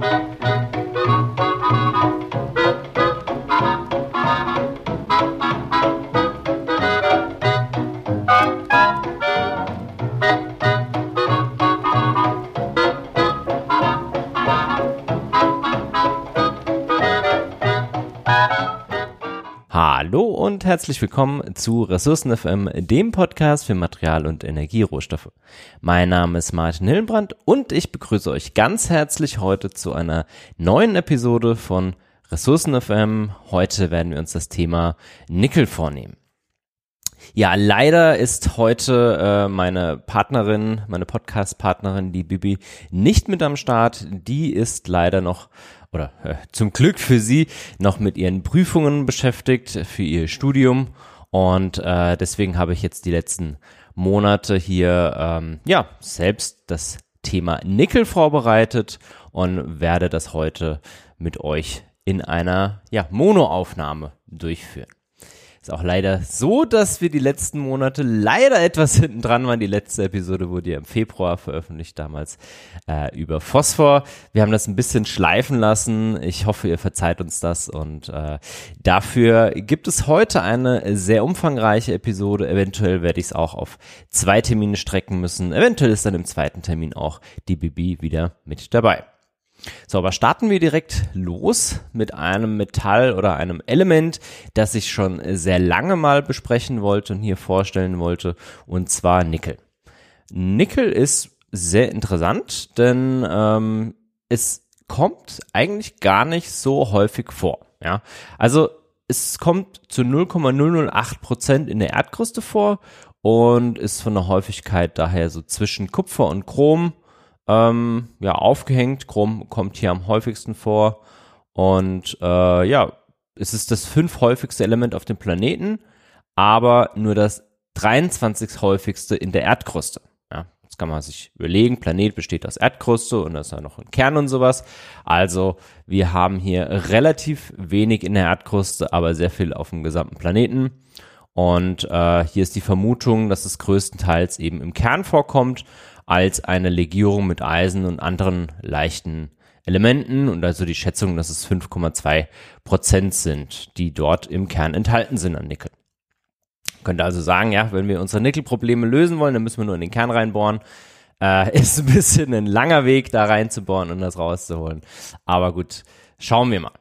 Hallo und herzlich willkommen zu Ressourcen FM, dem Podcast für Material- und Energierohstoffe. Mein Name ist Martin Hillenbrand und ich begrüße euch ganz herzlich heute zu einer neuen Episode von Ressourcen FM. Heute werden wir uns das Thema Nickel vornehmen. Ja, leider ist heute äh, meine Partnerin, meine Podcast-Partnerin, die Bibi, nicht mit am Start. Die ist leider noch oder äh, zum Glück für sie noch mit ihren Prüfungen beschäftigt für ihr Studium und äh, deswegen habe ich jetzt die letzten Monate hier ähm, ja selbst das Thema Nickel vorbereitet und werde das heute mit euch in einer ja Monoaufnahme durchführen. Ist auch leider so, dass wir die letzten Monate leider etwas hinten dran waren. Die letzte Episode wurde ja im Februar veröffentlicht, damals äh, über Phosphor. Wir haben das ein bisschen schleifen lassen. Ich hoffe, ihr verzeiht uns das. Und äh, dafür gibt es heute eine sehr umfangreiche Episode. Eventuell werde ich es auch auf zwei Termine strecken müssen. Eventuell ist dann im zweiten Termin auch die Bibi wieder mit dabei. So, aber starten wir direkt los mit einem Metall oder einem Element, das ich schon sehr lange mal besprechen wollte und hier vorstellen wollte, und zwar Nickel. Nickel ist sehr interessant, denn ähm, es kommt eigentlich gar nicht so häufig vor. Ja, also es kommt zu 0,008 Prozent in der Erdkruste vor und ist von der Häufigkeit daher so zwischen Kupfer und Chrom ähm, ja, aufgehängt. Chrom kommt hier am häufigsten vor. Und äh, ja, es ist das fünf häufigste Element auf dem Planeten, aber nur das 23 häufigste in der Erdkruste. Ja, das kann man sich überlegen. Planet besteht aus Erdkruste und da ist ja noch ein Kern und sowas. Also wir haben hier relativ wenig in der Erdkruste, aber sehr viel auf dem gesamten Planeten. Und äh, hier ist die Vermutung, dass es größtenteils eben im Kern vorkommt als eine Legierung mit Eisen und anderen leichten Elementen und also die Schätzung, dass es 5,2 Prozent sind, die dort im Kern enthalten sind an Nickel. Könnte also sagen, ja, wenn wir unsere Nickelprobleme lösen wollen, dann müssen wir nur in den Kern reinbohren. Äh, ist ein bisschen ein langer Weg, da reinzubohren und das rauszuholen. Aber gut, schauen wir mal.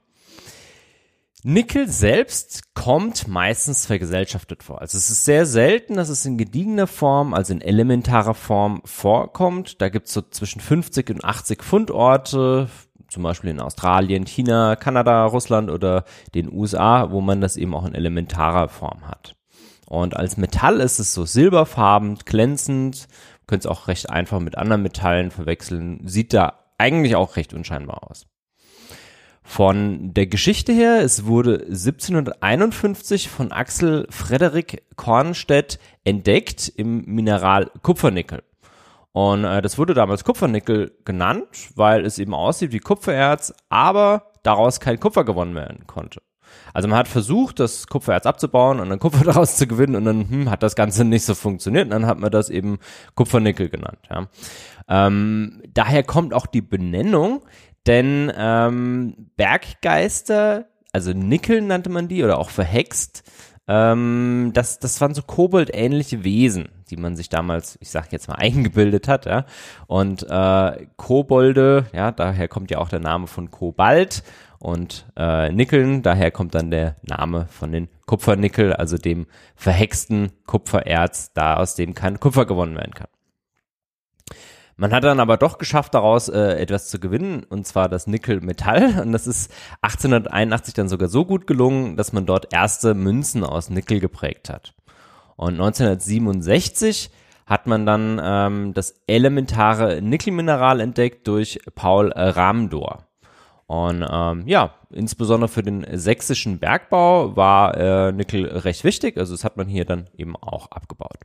Nickel selbst kommt meistens vergesellschaftet vor. Also es ist sehr selten, dass es in gediegener Form, also in elementarer Form vorkommt. Da gibt es so zwischen 50 und 80 Fundorte, zum Beispiel in Australien, China, Kanada, Russland oder den USA, wo man das eben auch in elementarer Form hat. Und als Metall ist es so silberfarben, glänzend, könnt es auch recht einfach mit anderen Metallen verwechseln, sieht da eigentlich auch recht unscheinbar aus. Von der Geschichte her, es wurde 1751 von Axel Frederik Kornstedt entdeckt im Mineral Kupfernickel. Und äh, das wurde damals Kupfernickel genannt, weil es eben aussieht wie Kupfererz, aber daraus kein Kupfer gewonnen werden konnte. Also man hat versucht, das Kupfererz abzubauen und dann Kupfer daraus zu gewinnen und dann hm, hat das Ganze nicht so funktioniert und dann hat man das eben Kupfernickel genannt. Ja. Ähm, daher kommt auch die Benennung, denn ähm, Berggeister, also Nickel nannte man die oder auch verhext, ähm, das, das waren so koboldähnliche Wesen, die man sich damals, ich sag jetzt mal, eingebildet hat. Ja? Und äh, Kobolde, ja, daher kommt ja auch der Name von Kobalt und äh, Nickeln, daher kommt dann der Name von den Kupfernickel, also dem verhexten Kupfererz, da aus dem kein Kupfer gewonnen werden kann. Man hat dann aber doch geschafft, daraus äh, etwas zu gewinnen, und zwar das Nickel-Metall. Und das ist 1881 dann sogar so gut gelungen, dass man dort erste Münzen aus Nickel geprägt hat. Und 1967 hat man dann ähm, das elementare Nickelmineral entdeckt durch Paul Ramdor. Und ähm, ja, insbesondere für den sächsischen Bergbau war äh, Nickel recht wichtig. Also das hat man hier dann eben auch abgebaut.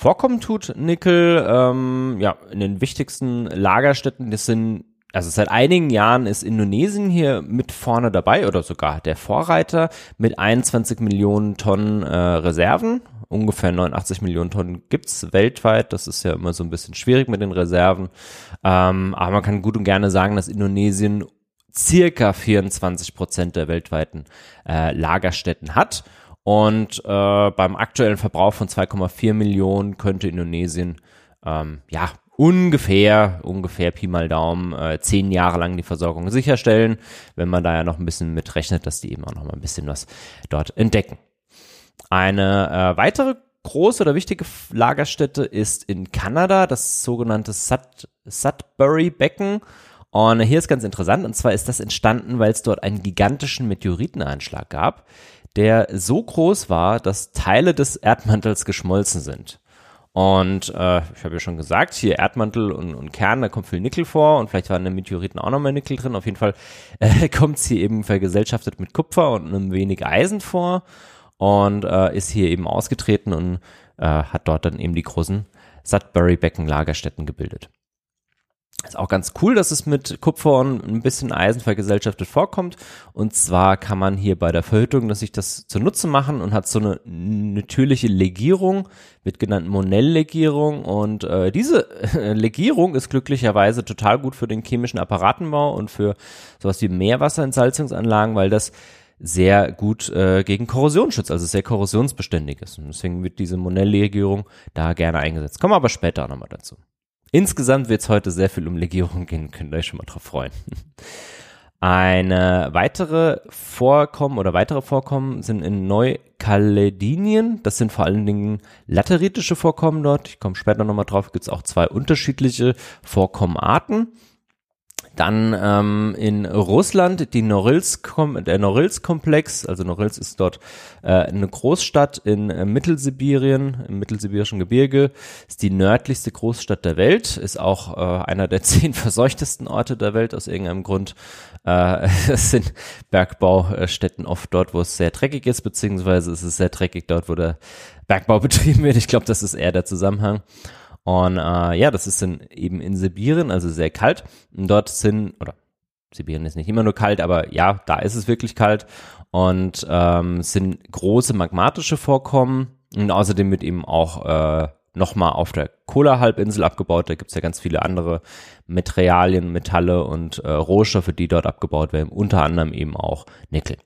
Vorkommen tut Nickel ähm, ja, in den wichtigsten Lagerstätten. Das sind, also seit einigen Jahren ist Indonesien hier mit vorne dabei oder sogar der Vorreiter mit 21 Millionen Tonnen äh, Reserven. ungefähr 89 Millionen Tonnen gibt's weltweit. Das ist ja immer so ein bisschen schwierig mit den Reserven. Ähm, aber man kann gut und gerne sagen, dass Indonesien circa 24 Prozent der weltweiten äh, Lagerstätten hat. Und äh, beim aktuellen Verbrauch von 2,4 Millionen könnte Indonesien ähm, ja ungefähr, ungefähr Pi mal Daumen, äh, zehn Jahre lang die Versorgung sicherstellen, wenn man da ja noch ein bisschen mitrechnet, dass die eben auch noch mal ein bisschen was dort entdecken. Eine äh, weitere große oder wichtige Lagerstätte ist in Kanada, das sogenannte Sud Sudbury Becken. Und hier ist ganz interessant, und zwar ist das entstanden, weil es dort einen gigantischen Meteoriteneinschlag gab, der so groß war, dass Teile des Erdmantels geschmolzen sind. Und äh, ich habe ja schon gesagt, hier Erdmantel und, und Kern, da kommt viel Nickel vor und vielleicht waren in den Meteoriten auch nochmal Nickel drin. Auf jeden Fall äh, kommt es hier eben vergesellschaftet mit Kupfer und einem wenig Eisen vor und äh, ist hier eben ausgetreten und äh, hat dort dann eben die großen Sudbury-Becken-Lagerstätten gebildet. Ist auch ganz cool, dass es mit Kupfer und ein bisschen Eisen vergesellschaftet vorkommt. Und zwar kann man hier bei der Verhüttung dass sich das zunutze machen und hat so eine natürliche Legierung, wird genannt Monell-Legierung. Und äh, diese Legierung ist glücklicherweise total gut für den chemischen Apparatenbau und für sowas wie Meerwasserentsalzungsanlagen, weil das sehr gut äh, gegen Korrosion schützt, also sehr korrosionsbeständig ist. Und deswegen wird diese Monell-Legierung da gerne eingesetzt. Kommen wir aber später nochmal dazu. Insgesamt wird es heute sehr viel um Legierung gehen, könnt ihr euch schon mal drauf freuen. Eine weitere Vorkommen oder weitere Vorkommen sind in Neukaledonien. Das sind vor allen Dingen lateritische Vorkommen dort. Ich komme später nochmal drauf. Gibt es auch zwei unterschiedliche Vorkommenarten. Dann ähm, in Russland die Norilsk, der Norilsk-Komplex, also Norilsk ist dort äh, eine Großstadt in äh, Mittelsibirien, im mittelsibirischen Gebirge, ist die nördlichste Großstadt der Welt, ist auch äh, einer der zehn verseuchtesten Orte der Welt aus irgendeinem Grund. Äh, es sind Bergbaustätten oft dort, wo es sehr dreckig ist, beziehungsweise es ist sehr dreckig dort, wo der Bergbau betrieben wird. Ich glaube, das ist eher der Zusammenhang. Und äh, ja, das ist dann eben in Sibirien, also sehr kalt. Und dort sind, oder Sibirien ist nicht immer nur kalt, aber ja, da ist es wirklich kalt. Und ähm, sind große magmatische Vorkommen. Und außerdem wird eben auch äh, nochmal auf der Kola-Halbinsel abgebaut. Da gibt's ja ganz viele andere Materialien, Metalle und äh, Rohstoffe, die dort abgebaut werden, unter anderem eben auch Nickel.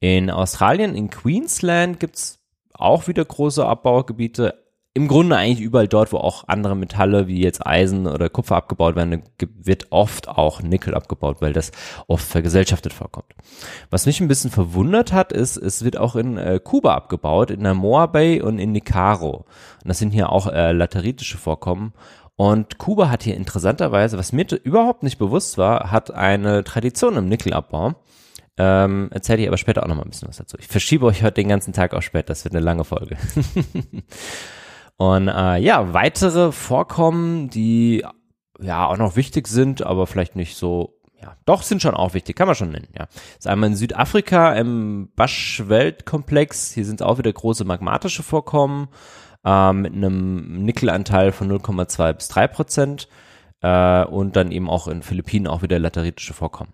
In Australien, in Queensland gibt's auch wieder große Abbaugebiete, im Grunde eigentlich überall dort, wo auch andere Metalle wie jetzt Eisen oder Kupfer abgebaut werden, wird oft auch Nickel abgebaut, weil das oft vergesellschaftet vorkommt. Was mich ein bisschen verwundert hat, ist, es wird auch in äh, Kuba abgebaut, in der Moa Bay und in Nicaro. Und das sind hier auch äh, lateritische Vorkommen. Und Kuba hat hier interessanterweise, was mir überhaupt nicht bewusst war, hat eine Tradition im Nickelabbau. Ähm, erzähle ich aber später auch noch mal ein bisschen was dazu. Ich verschiebe euch heute den ganzen Tag auch später, das wird eine lange Folge. Und äh, ja, weitere Vorkommen, die ja auch noch wichtig sind, aber vielleicht nicht so ja, doch sind schon auch wichtig, kann man schon nennen, ja. Ist einmal in Südafrika im Basch-Weltkomplex, hier sind auch wieder große magmatische Vorkommen äh, mit einem Nickelanteil von 0,2 bis 3 Prozent äh, und dann eben auch in Philippinen auch wieder lateritische Vorkommen.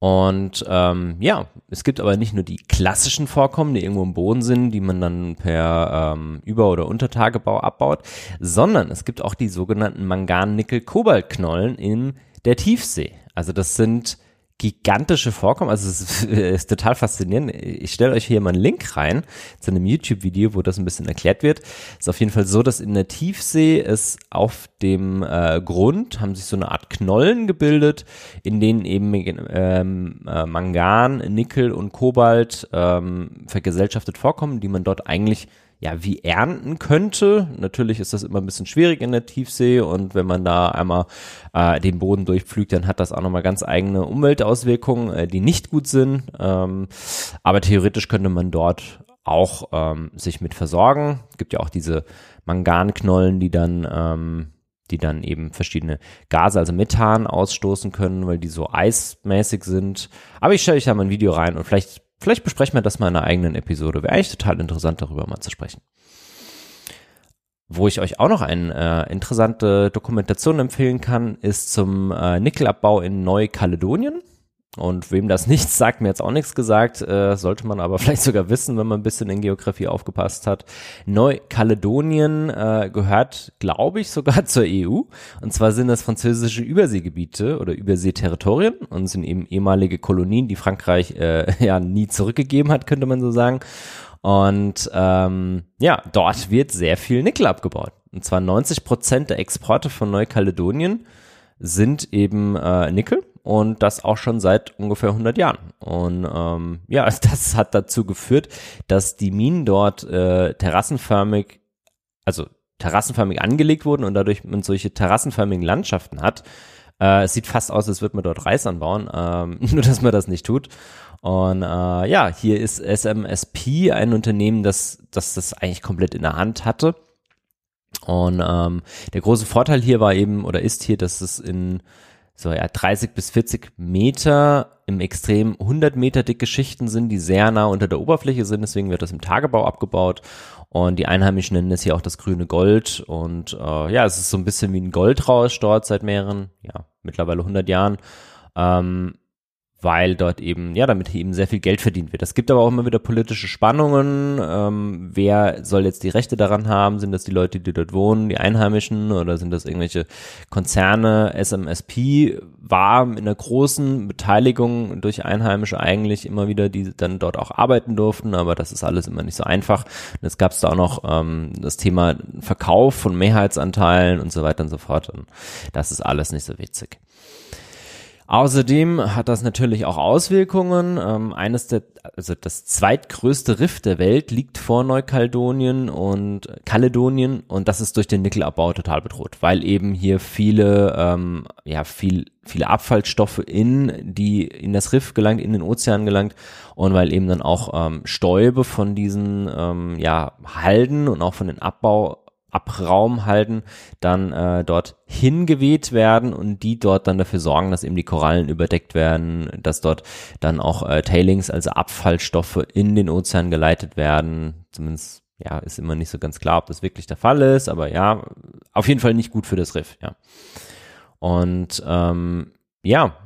Und ähm, ja, es gibt aber nicht nur die klassischen Vorkommen, die irgendwo im Boden sind, die man dann per ähm, Über- oder Untertagebau abbaut, sondern es gibt auch die sogenannten Mangan-Nickel-Kobalt-Knollen in der Tiefsee. Also das sind gigantische Vorkommen. Also es ist, total faszinierend. Ich stelle euch hier mal einen Link rein zu einem YouTube-Video, wo das ein bisschen erklärt wird. Es ist auf jeden Fall so, dass in der Tiefsee es auf dem äh, Grund haben sich so eine Art Knollen gebildet, in denen eben ähm, äh, Mangan, Nickel und Kobalt ähm, vergesellschaftet vorkommen, die man dort eigentlich ja, wie ernten könnte. Natürlich ist das immer ein bisschen schwierig in der Tiefsee und wenn man da einmal äh, den Boden durchpflügt, dann hat das auch nochmal ganz eigene Umweltauswirkungen, äh, die nicht gut sind. Ähm, aber theoretisch könnte man dort auch ähm, sich mit versorgen. Gibt ja auch diese Manganknollen, die dann ähm, die dann eben verschiedene Gase, also Methan ausstoßen können, weil die so eismäßig sind. Aber ich stelle euch da mal ein Video rein und vielleicht Vielleicht besprechen wir das mal in einer eigenen Episode. Wäre eigentlich total interessant, darüber mal zu sprechen. Wo ich euch auch noch eine äh, interessante Dokumentation empfehlen kann, ist zum äh, Nickelabbau in Neukaledonien. Und wem das nichts sagt, mir jetzt auch nichts gesagt, äh, sollte man aber vielleicht sogar wissen, wenn man ein bisschen in Geografie aufgepasst hat. Neukaledonien äh, gehört, glaube ich, sogar zur EU. Und zwar sind das französische Überseegebiete oder Überseeterritorien und sind eben ehemalige Kolonien, die Frankreich äh, ja nie zurückgegeben hat, könnte man so sagen. Und ähm, ja, dort wird sehr viel Nickel abgebaut. Und zwar 90 Prozent der Exporte von Neukaledonien sind eben äh, Nickel und das auch schon seit ungefähr 100 Jahren. Und ähm, ja, das hat dazu geführt, dass die Minen dort äh, terrassenförmig, also terrassenförmig angelegt wurden und dadurch man solche terrassenförmigen Landschaften hat. Äh, es sieht fast aus, als würde man dort Reis anbauen, ähm, nur dass man das nicht tut. Und äh, ja, hier ist SMSP ein Unternehmen, das, das das eigentlich komplett in der Hand hatte. Und ähm, der große Vorteil hier war eben oder ist hier, dass es in so ja 30 bis 40 Meter im Extrem 100 Meter dicke Schichten sind, die sehr nah unter der Oberfläche sind. Deswegen wird das im Tagebau abgebaut. Und die Einheimischen nennen es hier auch das grüne Gold. Und äh, ja, es ist so ein bisschen wie ein Goldrausch dort seit mehreren, ja, mittlerweile 100 Jahren. Ähm, weil dort eben, ja, damit eben sehr viel Geld verdient wird. Es gibt aber auch immer wieder politische Spannungen. Ähm, wer soll jetzt die Rechte daran haben? Sind das die Leute, die dort wohnen, die Einheimischen oder sind das irgendwelche Konzerne? SMSP war in einer großen Beteiligung durch Einheimische eigentlich immer wieder, die dann dort auch arbeiten durften, aber das ist alles immer nicht so einfach. Und jetzt gab es da auch noch ähm, das Thema Verkauf von Mehrheitsanteilen und so weiter und so fort. Und das ist alles nicht so witzig. Außerdem hat das natürlich auch Auswirkungen. Ähm, eines der, also das zweitgrößte Riff der Welt liegt vor Neukaledonien und Kaledonien und das ist durch den Nickelabbau total bedroht, weil eben hier viele, ähm, ja, viel, viele Abfallstoffe in die, in das Riff gelangt, in den Ozean gelangt und weil eben dann auch ähm, Stäube von diesen, ähm, ja, Halden und auch von den Abbau Abraum halten, dann äh, dort hingeweht werden und die dort dann dafür sorgen, dass eben die Korallen überdeckt werden, dass dort dann auch äh, Tailings, also Abfallstoffe in den Ozean geleitet werden. Zumindest ja, ist immer nicht so ganz klar, ob das wirklich der Fall ist, aber ja, auf jeden Fall nicht gut für das Riff, ja. Und ähm, ja,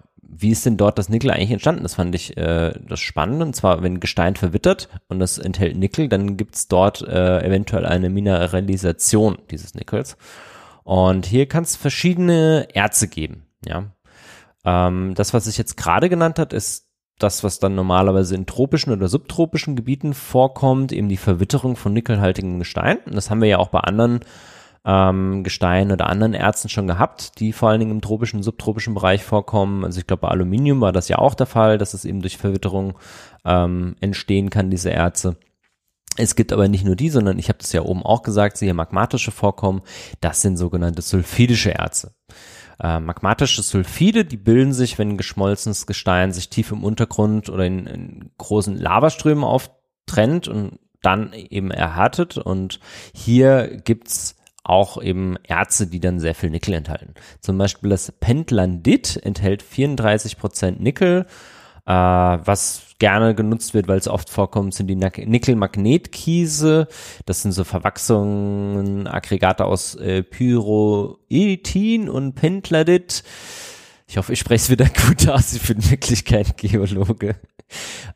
wie ist denn dort das Nickel eigentlich entstanden? Das fand ich äh, das Spannende. Und zwar, wenn Gestein verwittert und das enthält Nickel, dann gibt's dort äh, eventuell eine Mineralisation dieses Nickels. Und hier kann es verschiedene Erze geben. Ja, ähm, das, was ich jetzt gerade genannt hat, ist das, was dann normalerweise in tropischen oder subtropischen Gebieten vorkommt, eben die Verwitterung von nickelhaltigem Gestein. Und das haben wir ja auch bei anderen ähm, Gestein oder anderen Erzen schon gehabt, die vor allen Dingen im tropischen, subtropischen Bereich vorkommen. Also ich glaube, bei Aluminium war das ja auch der Fall, dass es eben durch Verwitterung ähm, entstehen kann, diese Erze. Es gibt aber nicht nur die, sondern ich habe das ja oben auch gesagt, siehe magmatische Vorkommen, das sind sogenannte sulfidische Erze. Äh, magmatische Sulfide, die bilden sich, wenn geschmolzenes Gestein sich tief im Untergrund oder in, in großen Lavaströmen auftrennt und dann eben erhärtet. Und hier gibt's auch eben Erze, die dann sehr viel Nickel enthalten. Zum Beispiel das Pentlandit enthält 34 Prozent Nickel. Äh, was gerne genutzt wird, weil es oft vorkommt, sind die Nickel-Magnetkiese. Das sind so Verwachsungen, Aggregate aus äh, Pyroetin und Pentlandit. Ich hoffe, ich spreche es wieder gut aus. Ich bin wirklich kein Geologe.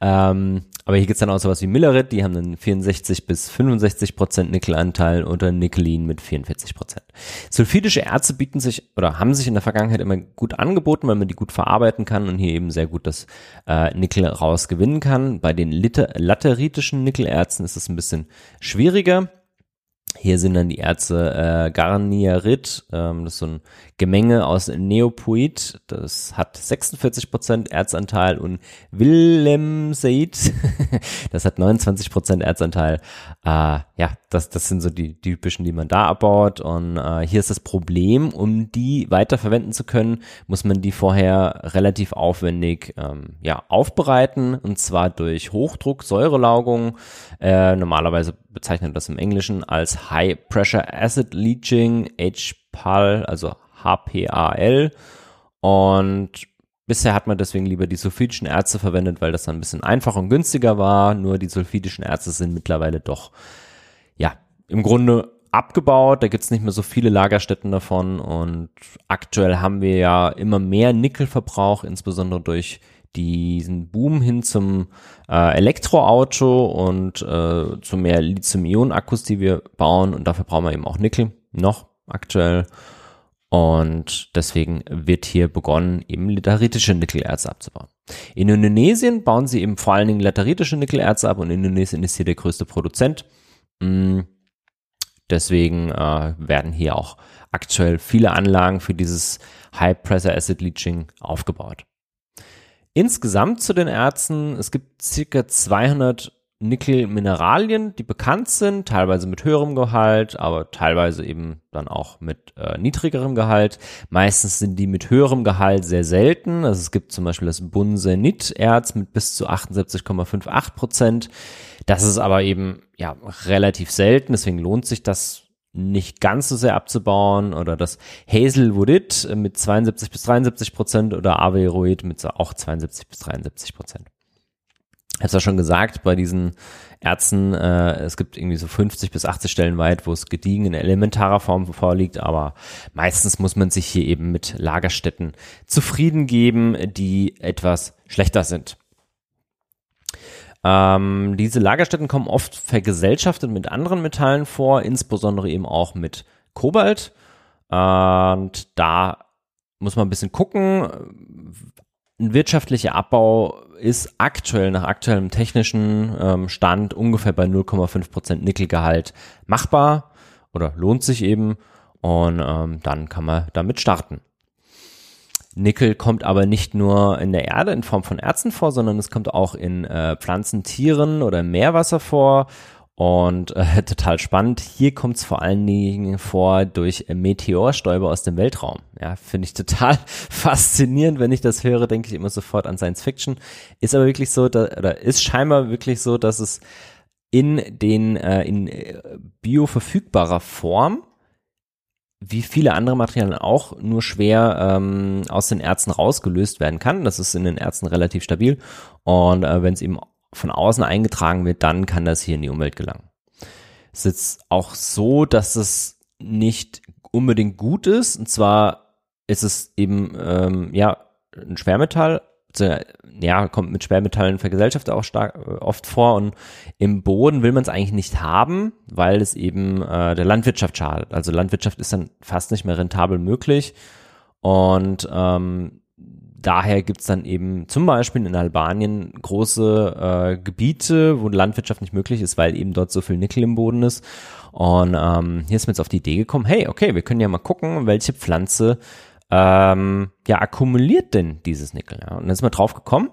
Ähm, aber hier gibt's dann auch sowas wie Millerit, die haben einen 64 bis 65 Prozent Nickelanteil oder Nickelin mit 44 Prozent. Sulfidische Erze bieten sich oder haben sich in der Vergangenheit immer gut angeboten, weil man die gut verarbeiten kann und hier eben sehr gut das äh, Nickel rausgewinnen kann. Bei den lateritischen Nickelerzen ist es ein bisschen schwieriger. Hier sind dann die Erze äh, Garnierit, ähm, das ist so ein Gemenge aus Neopoid, das hat 46% Erzanteil und Willemseit, das hat 29% Erzanteil. Äh, ja, das, das sind so die, die typischen, die man da abbaut. Und äh, hier ist das Problem, um die weiter verwenden zu können, muss man die vorher relativ aufwendig ähm, ja, aufbereiten. Und zwar durch Hochdruck, Säurelaugung, äh, normalerweise bezeichnet das im Englischen als High Pressure Acid Leaching, HPAL, also HPAL. Und bisher hat man deswegen lieber die sulfidischen Erze verwendet, weil das dann ein bisschen einfacher und günstiger war. Nur die sulfidischen Erze sind mittlerweile doch, ja, im Grunde abgebaut. Da gibt's nicht mehr so viele Lagerstätten davon. Und aktuell haben wir ja immer mehr Nickelverbrauch, insbesondere durch diesen Boom hin zum äh, Elektroauto und äh, zu mehr Lithium-Ionen-Akkus, die wir bauen. Und dafür brauchen wir eben auch Nickel noch aktuell. Und deswegen wird hier begonnen, eben lateritische Nickelerze abzubauen. In Indonesien bauen sie eben vor allen Dingen lateritische Nickelerze ab und Indonesien ist hier der größte Produzent. Mm, deswegen äh, werden hier auch aktuell viele Anlagen für dieses High Pressure Acid Leaching aufgebaut. Insgesamt zu den Erzen, es gibt circa 200 Nickel-Mineralien, die bekannt sind, teilweise mit höherem Gehalt, aber teilweise eben dann auch mit äh, niedrigerem Gehalt. Meistens sind die mit höherem Gehalt sehr selten. Also es gibt zum Beispiel das Bunsenit-Erz mit bis zu 78,58 Prozent. Das ist aber eben ja relativ selten, deswegen lohnt sich das nicht ganz so sehr abzubauen oder das Hazelwoodit mit 72 bis 73 Prozent oder Averoid mit auch 72 bis 73 Prozent. Ich habe es ja schon gesagt, bei diesen Ärzten, äh, es gibt irgendwie so 50 bis 80 Stellen weit, wo es gediegen in elementarer Form vorliegt, aber meistens muss man sich hier eben mit Lagerstätten zufrieden geben, die etwas schlechter sind. Ähm, diese Lagerstätten kommen oft vergesellschaftet mit anderen Metallen vor, insbesondere eben auch mit Kobalt. Und da muss man ein bisschen gucken. Ein wirtschaftlicher Abbau ist aktuell nach aktuellem technischen ähm, Stand ungefähr bei 0,5 Prozent Nickelgehalt machbar oder lohnt sich eben und ähm, dann kann man damit starten. Nickel kommt aber nicht nur in der Erde in Form von Erzen vor, sondern es kommt auch in äh, Pflanzen, Tieren oder im Meerwasser vor und äh, total spannend. Hier kommt es vor allen Dingen vor durch Meteorstäube aus dem Weltraum. Ja, finde ich total faszinierend. Wenn ich das höre, denke ich immer sofort an Science Fiction. Ist aber wirklich so, da, oder ist scheinbar wirklich so, dass es in den äh, in äh, bioverfügbarer Form wie viele andere Materialien auch nur schwer ähm, aus den Erzen rausgelöst werden kann. Das ist in den Erzen relativ stabil. Und äh, wenn es eben von außen eingetragen wird, dann kann das hier in die Umwelt gelangen. Es ist jetzt auch so, dass es nicht unbedingt gut ist. Und zwar ist es eben ähm, ja ein Schwermetall, ja, kommt mit Schwermetallen vergesellschaftet auch stark äh, oft vor und im Boden will man es eigentlich nicht haben, weil es eben äh, der Landwirtschaft schadet. Also Landwirtschaft ist dann fast nicht mehr rentabel möglich und ähm, daher gibt's dann eben zum Beispiel in Albanien große äh, Gebiete, wo Landwirtschaft nicht möglich ist, weil eben dort so viel Nickel im Boden ist. Und ähm, hier ist mir jetzt auf die Idee gekommen, hey, okay, wir können ja mal gucken, welche Pflanze ähm, ja akkumuliert denn dieses Nickel. Ja? Und dann ist man drauf gekommen,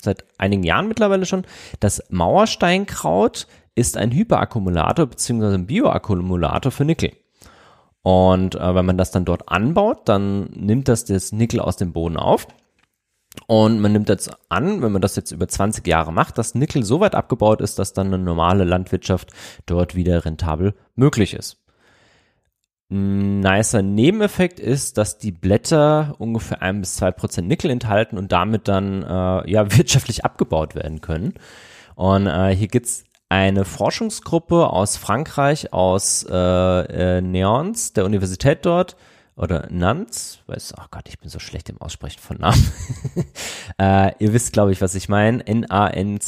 seit einigen Jahren mittlerweile schon, das Mauersteinkraut ist ein Hyperakkumulator beziehungsweise ein Bioakkumulator für Nickel. Und äh, wenn man das dann dort anbaut, dann nimmt das das Nickel aus dem Boden auf und man nimmt jetzt an, wenn man das jetzt über 20 Jahre macht, dass Nickel so weit abgebaut ist, dass dann eine normale Landwirtschaft dort wieder rentabel möglich ist. Ein nicer Nebeneffekt ist, dass die Blätter ungefähr ein bis zwei Prozent Nickel enthalten und damit dann äh, ja wirtschaftlich abgebaut werden können. Und äh, hier gibt's eine Forschungsgruppe aus Frankreich, aus äh, äh, Neons, der Universität dort, oder Nanz, weiß, ach Gott, ich bin so schlecht im Aussprechen von Namen. äh, ihr wisst, glaube ich, was ich meine. N-A-N-C-Y.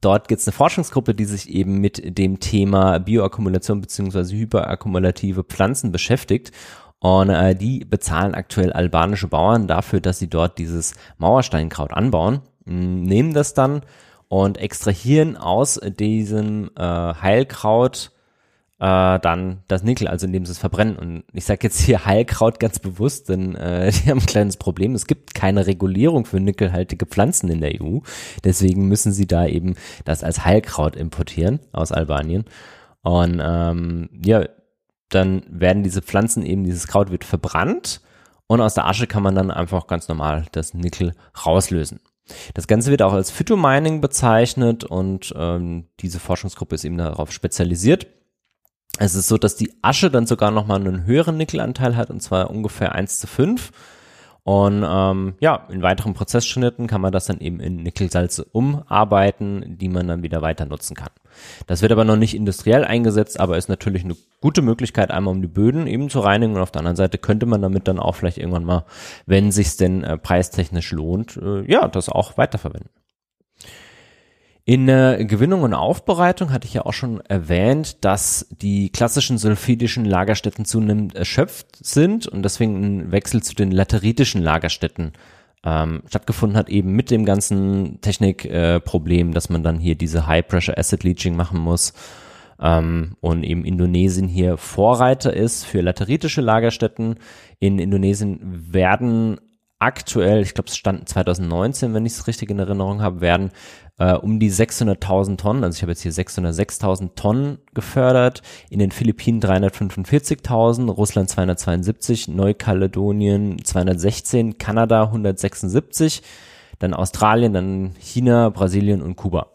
Dort gibt es eine Forschungsgruppe, die sich eben mit dem Thema Bioakkumulation beziehungsweise hyperakkumulative Pflanzen beschäftigt. Und äh, die bezahlen aktuell albanische Bauern dafür, dass sie dort dieses Mauersteinkraut anbauen, nehmen das dann und extrahieren aus diesem äh, Heilkraut äh, dann das Nickel, also indem sie es verbrennen. Und ich sage jetzt hier Heilkraut ganz bewusst, denn äh, die haben ein kleines Problem. Es gibt keine Regulierung für nickelhaltige Pflanzen in der EU. Deswegen müssen sie da eben das als Heilkraut importieren aus Albanien. Und ähm, ja, dann werden diese Pflanzen eben, dieses Kraut wird verbrannt und aus der Asche kann man dann einfach ganz normal das Nickel rauslösen. Das Ganze wird auch als Phytomining bezeichnet und ähm, diese Forschungsgruppe ist eben darauf spezialisiert. Es ist so, dass die Asche dann sogar nochmal einen höheren Nickelanteil hat, und zwar ungefähr 1 zu 5. Und ähm, ja, in weiteren Prozessschnitten kann man das dann eben in Nickelsalze umarbeiten, die man dann wieder weiter nutzen kann. Das wird aber noch nicht industriell eingesetzt, aber ist natürlich eine gute Möglichkeit, einmal um die Böden eben zu reinigen und auf der anderen Seite könnte man damit dann auch vielleicht irgendwann mal, wenn sich's denn äh, preistechnisch lohnt, äh, ja, das auch weiterverwenden. In der Gewinnung und Aufbereitung hatte ich ja auch schon erwähnt, dass die klassischen sulfidischen Lagerstätten zunehmend erschöpft sind und deswegen ein Wechsel zu den lateritischen Lagerstätten ähm, stattgefunden hat, eben mit dem ganzen Technikproblem, äh, dass man dann hier diese High-Pressure Acid Leaching machen muss ähm, und eben Indonesien hier Vorreiter ist für lateritische Lagerstätten. In Indonesien werden aktuell, ich glaube es stand 2019, wenn ich es richtig in Erinnerung habe, werden äh, um die 600.000 Tonnen, also ich habe jetzt hier 606.000 Tonnen gefördert, in den Philippinen 345.000, Russland 272, Neukaledonien 216, Kanada 176, dann Australien, dann China, Brasilien und Kuba.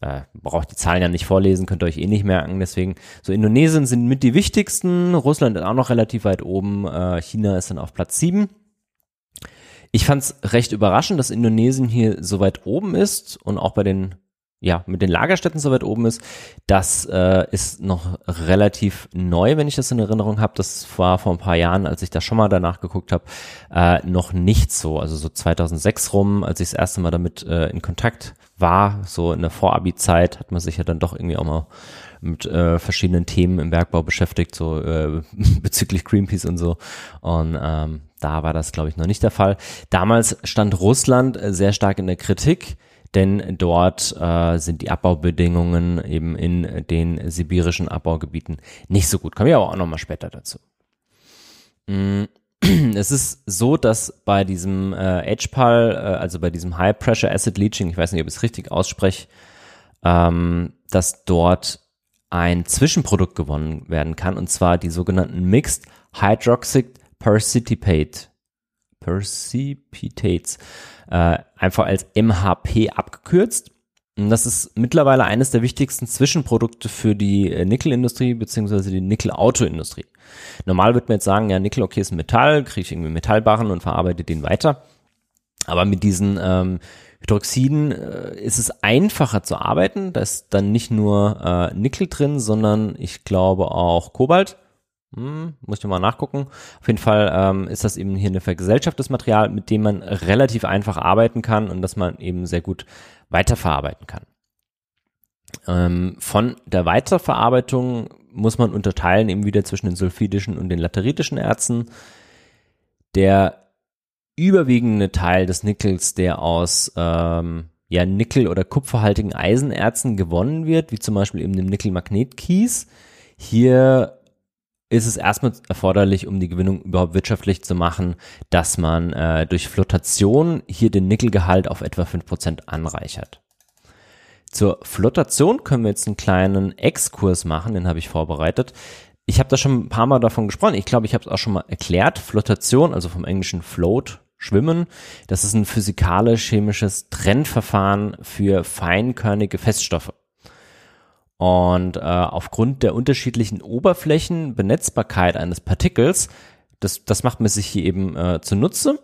Äh, braucht die Zahlen ja nicht vorlesen, könnt ihr euch eh nicht merken. Deswegen, so Indonesien sind mit die wichtigsten, Russland ist auch noch relativ weit oben, äh, China ist dann auf Platz 7. Ich fand es recht überraschend, dass Indonesien hier so weit oben ist und auch bei den ja, mit den Lagerstätten so weit oben ist, das äh, ist noch relativ neu, wenn ich das in Erinnerung habe. Das war vor ein paar Jahren, als ich da schon mal danach geguckt habe, äh, noch nicht so. Also so 2006 rum, als ich das erste Mal damit äh, in Kontakt war, so in der Vorabi-Zeit, hat man sich ja dann doch irgendwie auch mal mit äh, verschiedenen Themen im Bergbau beschäftigt, so äh, bezüglich Greenpeace und so. Und ähm, da war das, glaube ich, noch nicht der Fall. Damals stand Russland äh, sehr stark in der Kritik, denn dort äh, sind die Abbaubedingungen eben in den sibirischen Abbaugebieten nicht so gut. Kommen wir aber auch nochmal später dazu. Mm, es ist so, dass bei diesem äh, HPAL, äh, also bei diesem High Pressure Acid Leaching, ich weiß nicht, ob ich es richtig ausspreche, ähm, dass dort ein Zwischenprodukt gewonnen werden kann, und zwar die sogenannten Mixed Hydroxide Precipitate. Precipitates. Äh, einfach als MHP abgekürzt. Und das ist mittlerweile eines der wichtigsten Zwischenprodukte für die äh, Nickelindustrie beziehungsweise die Nickel-Autoindustrie. Normal wird man jetzt sagen, ja, Nickel, okay, ist ein Metall, kriege ich irgendwie Metallbarren und verarbeite den weiter. Aber mit diesen ähm, Hydroxiden äh, ist es einfacher zu arbeiten. Da ist dann nicht nur äh, Nickel drin, sondern ich glaube auch Kobalt. Hm, muss ich mal nachgucken. Auf jeden Fall ähm, ist das eben hier eine vergesellschaftetes Material, mit dem man relativ einfach arbeiten kann und das man eben sehr gut weiterverarbeiten kann. Ähm, von der Weiterverarbeitung muss man unterteilen eben wieder zwischen den sulfidischen und den lateritischen Erzen. Der überwiegende Teil des Nickels, der aus ähm, ja, Nickel- oder kupferhaltigen Eisenerzen gewonnen wird, wie zum Beispiel eben dem Nickel-Magnetkies. Hier ist es erstmal erforderlich, um die Gewinnung überhaupt wirtschaftlich zu machen, dass man äh, durch Flotation hier den Nickelgehalt auf etwa 5% anreichert. Zur Flotation können wir jetzt einen kleinen Exkurs machen, den habe ich vorbereitet. Ich habe da schon ein paar Mal davon gesprochen. Ich glaube, ich habe es auch schon mal erklärt. Flotation, also vom englischen Float, Schwimmen, das ist ein physikalisch-chemisches Trennverfahren für feinkörnige Feststoffe. Und äh, aufgrund der unterschiedlichen Oberflächenbenetzbarkeit eines Partikels, das, das macht man sich hier eben äh, zunutze,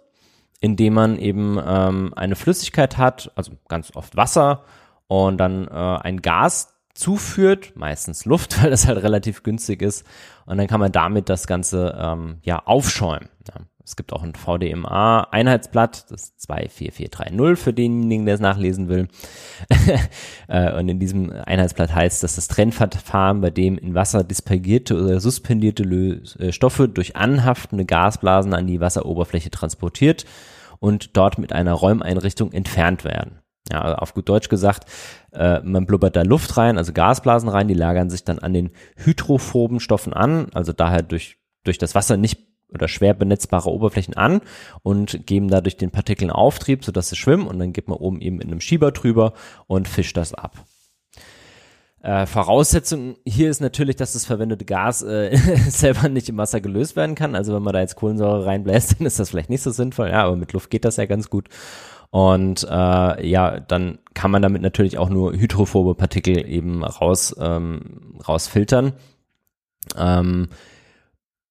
indem man eben ähm, eine Flüssigkeit hat, also ganz oft Wasser, und dann äh, ein Gas zuführt, meistens Luft, weil das halt relativ günstig ist. Und dann kann man damit das Ganze ähm, ja aufschäumen. Ja. Es gibt auch ein VDMA-Einheitsblatt, das 24430 für denjenigen, der es nachlesen will. Äh, und in diesem Einheitsblatt heißt, dass das Trennverfahren, bei dem in Wasser dispergierte oder suspendierte äh, Stoffe durch anhaftende Gasblasen an die Wasseroberfläche transportiert und dort mit einer Räumeinrichtung entfernt werden. Ja, auf gut Deutsch gesagt, äh, man blubbert da Luft rein, also Gasblasen rein, die lagern sich dann an den hydrophoben Stoffen an, also daher durch, durch das Wasser nicht oder schwer benetzbare Oberflächen an und geben dadurch den Partikeln Auftrieb, sodass sie schwimmen und dann geht man oben eben in einem Schieber drüber und fischt das ab. Äh, Voraussetzung hier ist natürlich, dass das verwendete Gas äh, selber nicht im Wasser gelöst werden kann. Also wenn man da jetzt Kohlensäure reinbläst, dann ist das vielleicht nicht so sinnvoll. Ja, aber mit Luft geht das ja ganz gut. Und äh, ja, dann kann man damit natürlich auch nur hydrophobe Partikel eben raus ähm, rausfiltern. Ähm,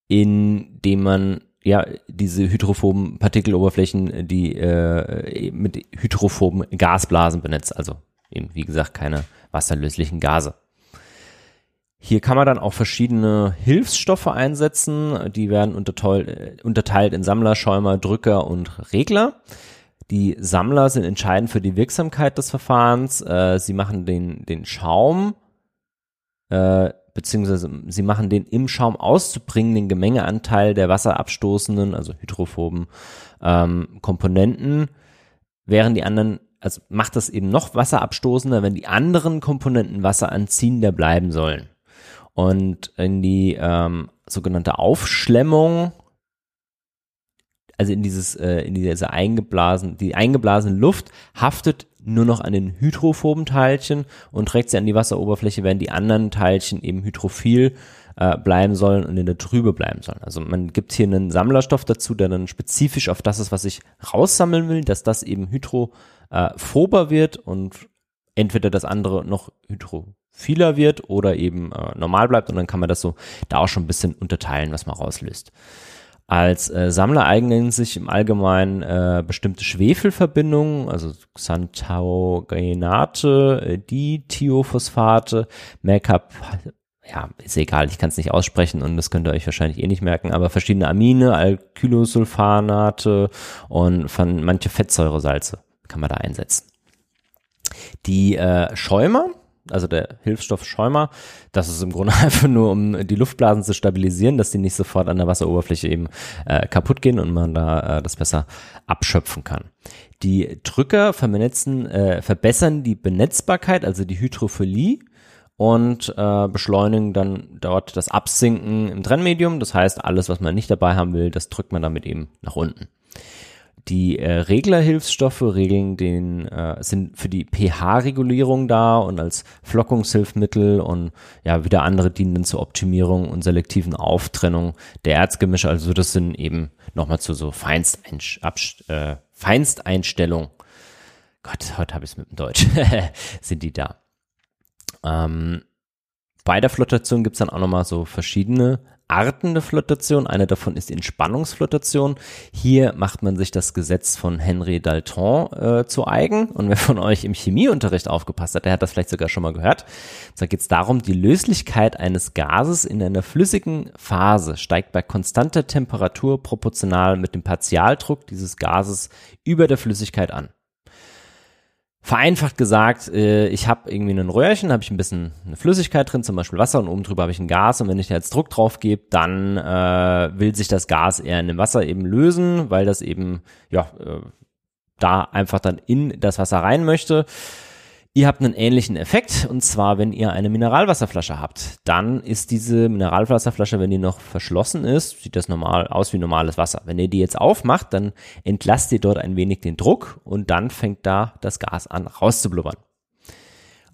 indem man ja diese hydrophoben Partikeloberflächen, die äh, mit hydrophoben Gasblasen benetzt, also eben wie gesagt keine wasserlöslichen Gase. Hier kann man dann auch verschiedene Hilfsstoffe einsetzen. Die werden unterteilt in Sammler, Schäumer, Drücker und Regler. Die Sammler sind entscheidend für die Wirksamkeit des Verfahrens. Äh, sie machen den, den Schaum, äh, beziehungsweise sie machen den im Schaum auszubringenden Gemengeanteil der wasserabstoßenden, also hydrophoben ähm, Komponenten, während die anderen, also macht das eben noch wasserabstoßender, wenn die anderen Komponenten wasseranziehender bleiben sollen und in die ähm, sogenannte Aufschlemmung, also in dieses, äh, in diese eingeblasen, die eingeblasene Luft haftet nur noch an den hydrophoben Teilchen und trägt sie an die Wasseroberfläche, während die anderen Teilchen eben hydrophil äh, bleiben sollen und in der Trübe bleiben sollen. Also man gibt hier einen Sammlerstoff dazu, der dann spezifisch auf das ist, was ich raussammeln will, dass das eben hydrophober wird und entweder das andere noch hydro vieler wird oder eben äh, normal bleibt und dann kann man das so da auch schon ein bisschen unterteilen, was man rauslöst. Als äh, Sammler eignen sich im Allgemeinen äh, bestimmte Schwefelverbindungen, also Xantaugenate, äh, Dithiophosphate, Mercap, ja, ist egal, ich kann es nicht aussprechen und das könnt ihr euch wahrscheinlich eh nicht merken, aber verschiedene Amine, Alkylosulfanate und von manche Fettsäuresalze kann man da einsetzen. Die äh, Schäumer, also der Hilfsstoff Schäumer. Das ist im Grunde einfach nur, um die Luftblasen zu stabilisieren, dass die nicht sofort an der Wasseroberfläche eben äh, kaputt gehen und man da äh, das besser abschöpfen kann. Die Drücker äh, verbessern die Benetzbarkeit, also die Hydrophilie und äh, beschleunigen dann dort das Absinken im Trennmedium. Das heißt, alles, was man nicht dabei haben will, das drückt man damit eben nach unten. Die äh, Reglerhilfsstoffe regeln den, äh, sind für die pH-Regulierung da und als Flockungshilfsmittel und ja, wieder andere dienen dann zur Optimierung und selektiven Auftrennung der Erzgemische. Also das sind eben nochmal zu so Feinsteinsch äh, Feinsteinstellung. Gott, heute habe ich es mit dem Deutsch. sind die da. Ähm, bei der Flotation gibt's dann auch nochmal so verschiedene Arten der Flotation. Eine davon ist Entspannungsflotation. Hier macht man sich das Gesetz von Henry Dalton äh, zu eigen. Und wer von euch im Chemieunterricht aufgepasst hat, der hat das vielleicht sogar schon mal gehört. Da geht es darum, die Löslichkeit eines Gases in einer flüssigen Phase steigt bei konstanter Temperatur proportional mit dem Partialdruck dieses Gases über der Flüssigkeit an vereinfacht gesagt, äh, ich habe irgendwie ein Röhrchen, habe ich ein bisschen eine Flüssigkeit drin, zum Beispiel Wasser, und oben drüber habe ich ein Gas. Und wenn ich da jetzt Druck drauf gebe, dann äh, will sich das Gas eher in dem Wasser eben lösen, weil das eben ja äh, da einfach dann in das Wasser rein möchte. Ihr habt einen ähnlichen Effekt und zwar, wenn ihr eine Mineralwasserflasche habt, dann ist diese Mineralwasserflasche, wenn die noch verschlossen ist, sieht das normal aus wie normales Wasser. Wenn ihr die jetzt aufmacht, dann entlasst ihr dort ein wenig den Druck und dann fängt da das Gas an rauszublubbern.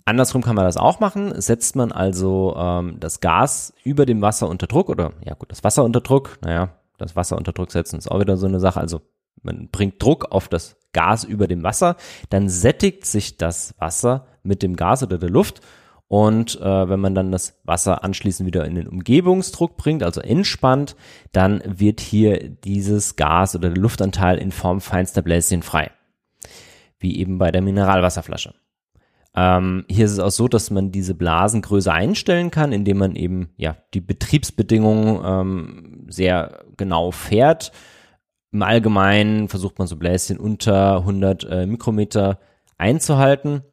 Andersrum kann man das auch machen. Setzt man also ähm, das Gas über dem Wasser unter Druck oder ja gut, das Wasser unter Druck, naja, das Wasser unter Druck setzen ist auch wieder so eine Sache. Also man bringt Druck auf das Gas über dem Wasser, dann sättigt sich das Wasser mit dem Gas oder der Luft und äh, wenn man dann das Wasser anschließend wieder in den Umgebungsdruck bringt, also entspannt, dann wird hier dieses Gas oder der Luftanteil in Form feinster Bläschen frei. Wie eben bei der Mineralwasserflasche. Ähm, hier ist es auch so, dass man diese Blasengröße einstellen kann, indem man eben ja die Betriebsbedingungen ähm, sehr genau fährt. Im Allgemeinen versucht man so Bläschen unter 100 äh, Mikrometer einzuhalten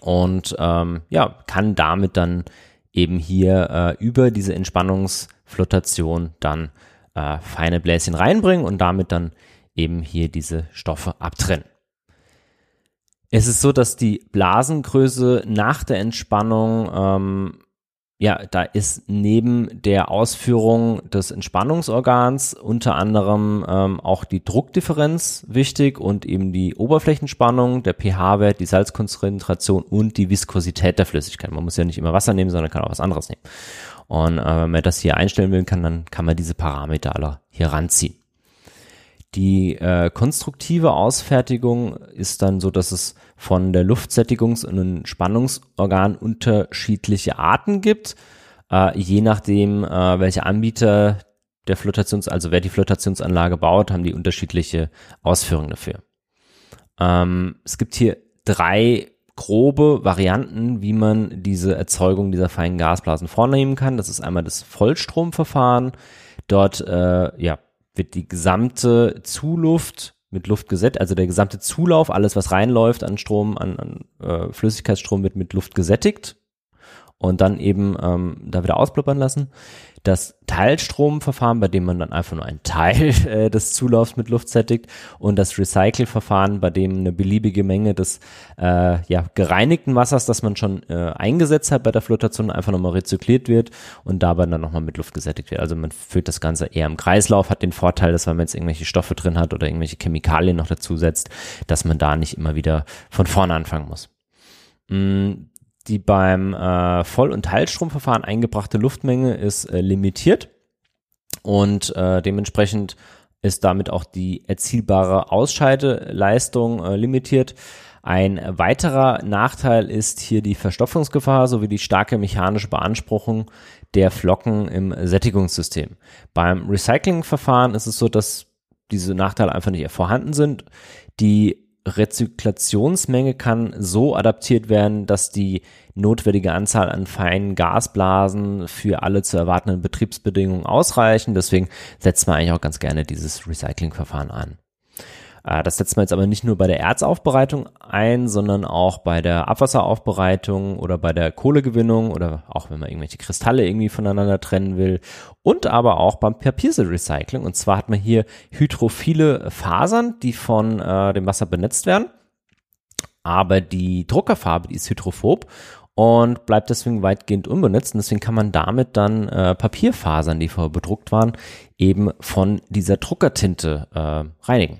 und ähm, ja, kann damit dann eben hier äh, über diese Entspannungsflotation dann äh, feine Bläschen reinbringen und damit dann eben hier diese Stoffe abtrennen. Es ist so, dass die Blasengröße nach der Entspannung ähm, ja, da ist neben der Ausführung des Entspannungsorgans unter anderem ähm, auch die Druckdifferenz wichtig und eben die Oberflächenspannung, der pH-Wert, die Salzkonzentration und die Viskosität der Flüssigkeit. Man muss ja nicht immer Wasser nehmen, sondern kann auch was anderes nehmen. Und äh, wenn man das hier einstellen will, kann, dann kann man diese Parameter alle hier ranziehen. Die äh, konstruktive Ausfertigung ist dann so, dass es von der Luftsättigungs- und Entspannungsorgan unterschiedliche Arten gibt. Äh, je nachdem, äh, welcher Anbieter der Flotations, also wer die Flotationsanlage baut, haben die unterschiedliche Ausführungen dafür. Ähm, es gibt hier drei grobe Varianten, wie man diese Erzeugung dieser feinen Gasblasen vornehmen kann. Das ist einmal das Vollstromverfahren. Dort äh, ja, wird die gesamte Zuluft mit Luft gesättigt, also der gesamte Zulauf, alles was reinläuft an Strom, an, an äh, Flüssigkeitsstrom wird mit Luft gesättigt und dann eben ähm, da wieder ausblubbern lassen. Das Teilstromverfahren, bei dem man dann einfach nur einen Teil äh, des Zulaufs mit Luft sättigt und das Recycle-Verfahren, bei dem eine beliebige Menge des äh, ja, gereinigten Wassers, das man schon äh, eingesetzt hat bei der Flotation, einfach nochmal rezykliert wird und dabei dann nochmal mit Luft gesättigt wird. Also man führt das Ganze eher im Kreislauf, hat den Vorteil, dass wenn man jetzt irgendwelche Stoffe drin hat oder irgendwelche Chemikalien noch dazu setzt, dass man da nicht immer wieder von vorne anfangen muss. Mm, die beim äh, Voll- und Teilstromverfahren eingebrachte Luftmenge ist äh, limitiert und äh, dementsprechend ist damit auch die erzielbare Ausscheideleistung äh, limitiert. Ein weiterer Nachteil ist hier die Verstopfungsgefahr sowie die starke mechanische Beanspruchung der Flocken im Sättigungssystem. Beim Recyclingverfahren ist es so, dass diese Nachteile einfach nicht vorhanden sind. Die Rezyklationsmenge kann so adaptiert werden, dass die notwendige Anzahl an feinen Gasblasen für alle zu erwartenden Betriebsbedingungen ausreichen. Deswegen setzt man eigentlich auch ganz gerne dieses Recyclingverfahren an. Äh, das setzt man jetzt aber nicht nur bei der Erzaufbereitung ein, sondern auch bei der Abwasseraufbereitung oder bei der Kohlegewinnung oder auch wenn man irgendwelche Kristalle irgendwie voneinander trennen will und aber auch beim Papierrecycling. Und zwar hat man hier hydrophile Fasern, die von äh, dem Wasser benetzt werden. Aber die Druckerfarbe, die ist hydrophob und bleibt deswegen weitgehend unbenutzt. Und deswegen kann man damit dann äh, Papierfasern, die vorher bedruckt waren, eben von dieser Druckertinte äh, reinigen.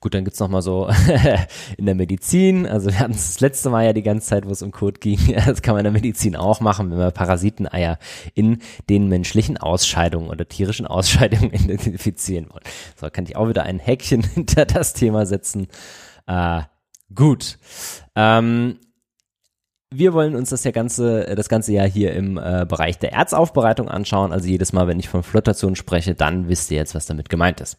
Gut, dann gibt's noch mal so in der Medizin, also wir hatten das letzte Mal ja die ganze Zeit, wo es um Kot ging, das kann man in der Medizin auch machen, wenn man Parasiteneier in den menschlichen Ausscheidungen oder tierischen Ausscheidungen identifizieren wollen. So, kann ich auch wieder ein Häkchen hinter das Thema setzen. Äh, gut. Ähm, wir wollen uns das ja ganze, das ganze Jahr hier im äh, Bereich der Erzaufbereitung anschauen. Also jedes Mal, wenn ich von Flotation spreche, dann wisst ihr jetzt, was damit gemeint ist.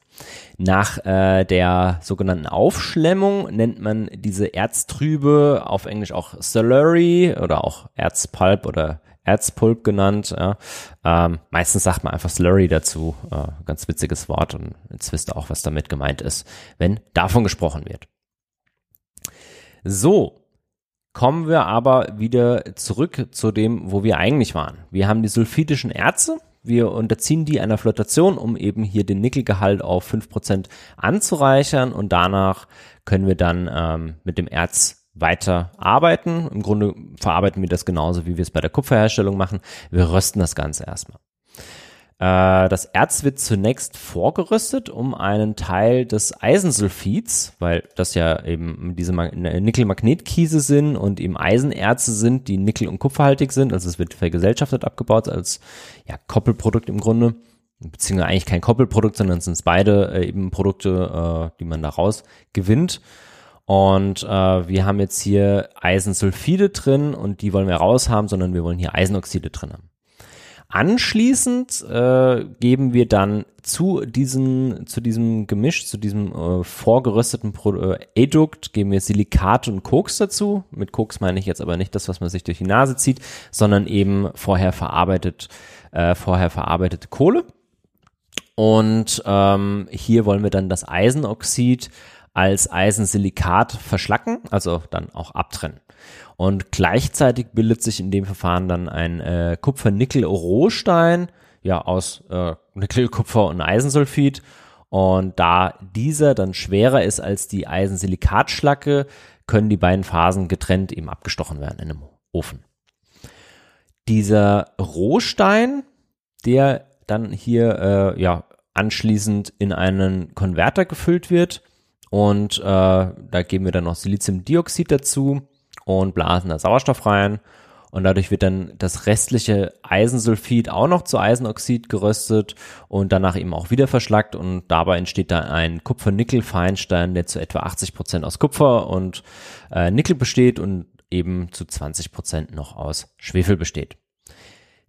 Nach äh, der sogenannten Aufschlemmung nennt man diese Erztrübe auf Englisch auch Slurry oder auch Erzpulp oder Erzpulp genannt. Ja. Ähm, meistens sagt man einfach Slurry dazu. Äh, ganz witziges Wort und jetzt wisst ihr auch, was damit gemeint ist, wenn davon gesprochen wird. So, Kommen wir aber wieder zurück zu dem, wo wir eigentlich waren. Wir haben die sulfidischen Erze. Wir unterziehen die einer Flotation, um eben hier den Nickelgehalt auf fünf Prozent anzureichern und danach können wir dann ähm, mit dem Erz weiter arbeiten. Im Grunde verarbeiten wir das genauso, wie wir es bei der Kupferherstellung machen. Wir rösten das Ganze erstmal. Äh, das Erz wird zunächst vorgerüstet, um einen Teil des Eisensulfids, weil das ja eben diese Nickel-Magnetkiese sind und eben Eisenerze sind, die nickel- und kupferhaltig sind. Also es wird vergesellschaftet abgebaut als ja, Koppelprodukt im Grunde. Beziehungsweise eigentlich kein Koppelprodukt, sondern es sind beide äh, eben Produkte, äh, die man daraus gewinnt. Und äh, wir haben jetzt hier Eisensulfide drin und die wollen wir raus haben, sondern wir wollen hier Eisenoxide drin haben. Anschließend äh, geben wir dann zu diesem, zu diesem Gemisch, zu diesem äh, vorgerösteten Pro äh, Edukt, geben wir Silikat und Koks dazu. Mit Koks meine ich jetzt aber nicht das, was man sich durch die Nase zieht, sondern eben vorher verarbeitet, äh, vorher verarbeitete Kohle. Und ähm, hier wollen wir dann das Eisenoxid als Eisensilikat verschlacken, also dann auch abtrennen. Und gleichzeitig bildet sich in dem Verfahren dann ein äh, Kupfer-Nickel-Rohstein, ja, aus äh, Nickel, Kupfer und Eisensulfid. Und da dieser dann schwerer ist als die Eisensilikatschlacke, können die beiden Phasen getrennt eben abgestochen werden in einem Ofen. Dieser Rohstein, der dann hier äh, ja anschließend in einen Konverter gefüllt wird und äh, da geben wir dann noch Siliziumdioxid dazu und blasen da Sauerstoff rein. Und dadurch wird dann das restliche Eisensulfid auch noch zu Eisenoxid geröstet und danach eben auch wieder verschlackt. Und dabei entsteht dann ein Kupfer-Nickel-Feinstein, der zu etwa 80 Prozent aus Kupfer und äh, Nickel besteht und eben zu 20 Prozent noch aus Schwefel besteht.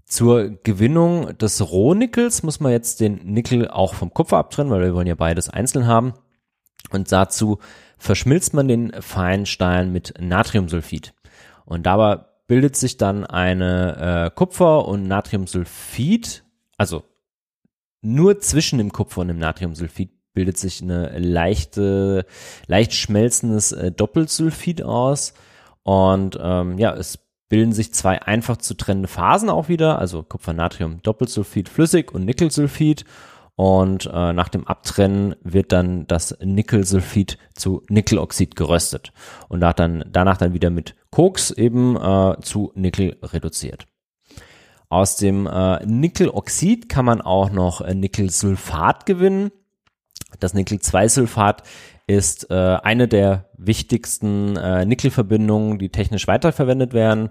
Zur Gewinnung des Rohnickels muss man jetzt den Nickel auch vom Kupfer abtrennen, weil wir wollen ja beides einzeln haben. Und dazu verschmilzt man den Feinstein mit Natriumsulfid. Und dabei bildet sich dann eine äh, Kupfer- und Natriumsulfid, also nur zwischen dem Kupfer und dem Natriumsulfid bildet sich eine leichte, leicht schmelzendes äh, Doppelsulfid aus. Und ähm, ja, es bilden sich zwei einfach zu trennende Phasen auch wieder, also Kupfer-Natrium Doppelsulfid flüssig und Nickelsulfid. Und äh, nach dem Abtrennen wird dann das Nickelsulfid zu Nickeloxid geröstet und dann, danach dann wieder mit Koks eben äh, zu Nickel reduziert. Aus dem äh, Nickeloxid kann man auch noch äh, Nickelsulfat gewinnen. Das Nickel-2-Sulfat ist äh, eine der wichtigsten äh, Nickelverbindungen, die technisch weiterverwendet werden.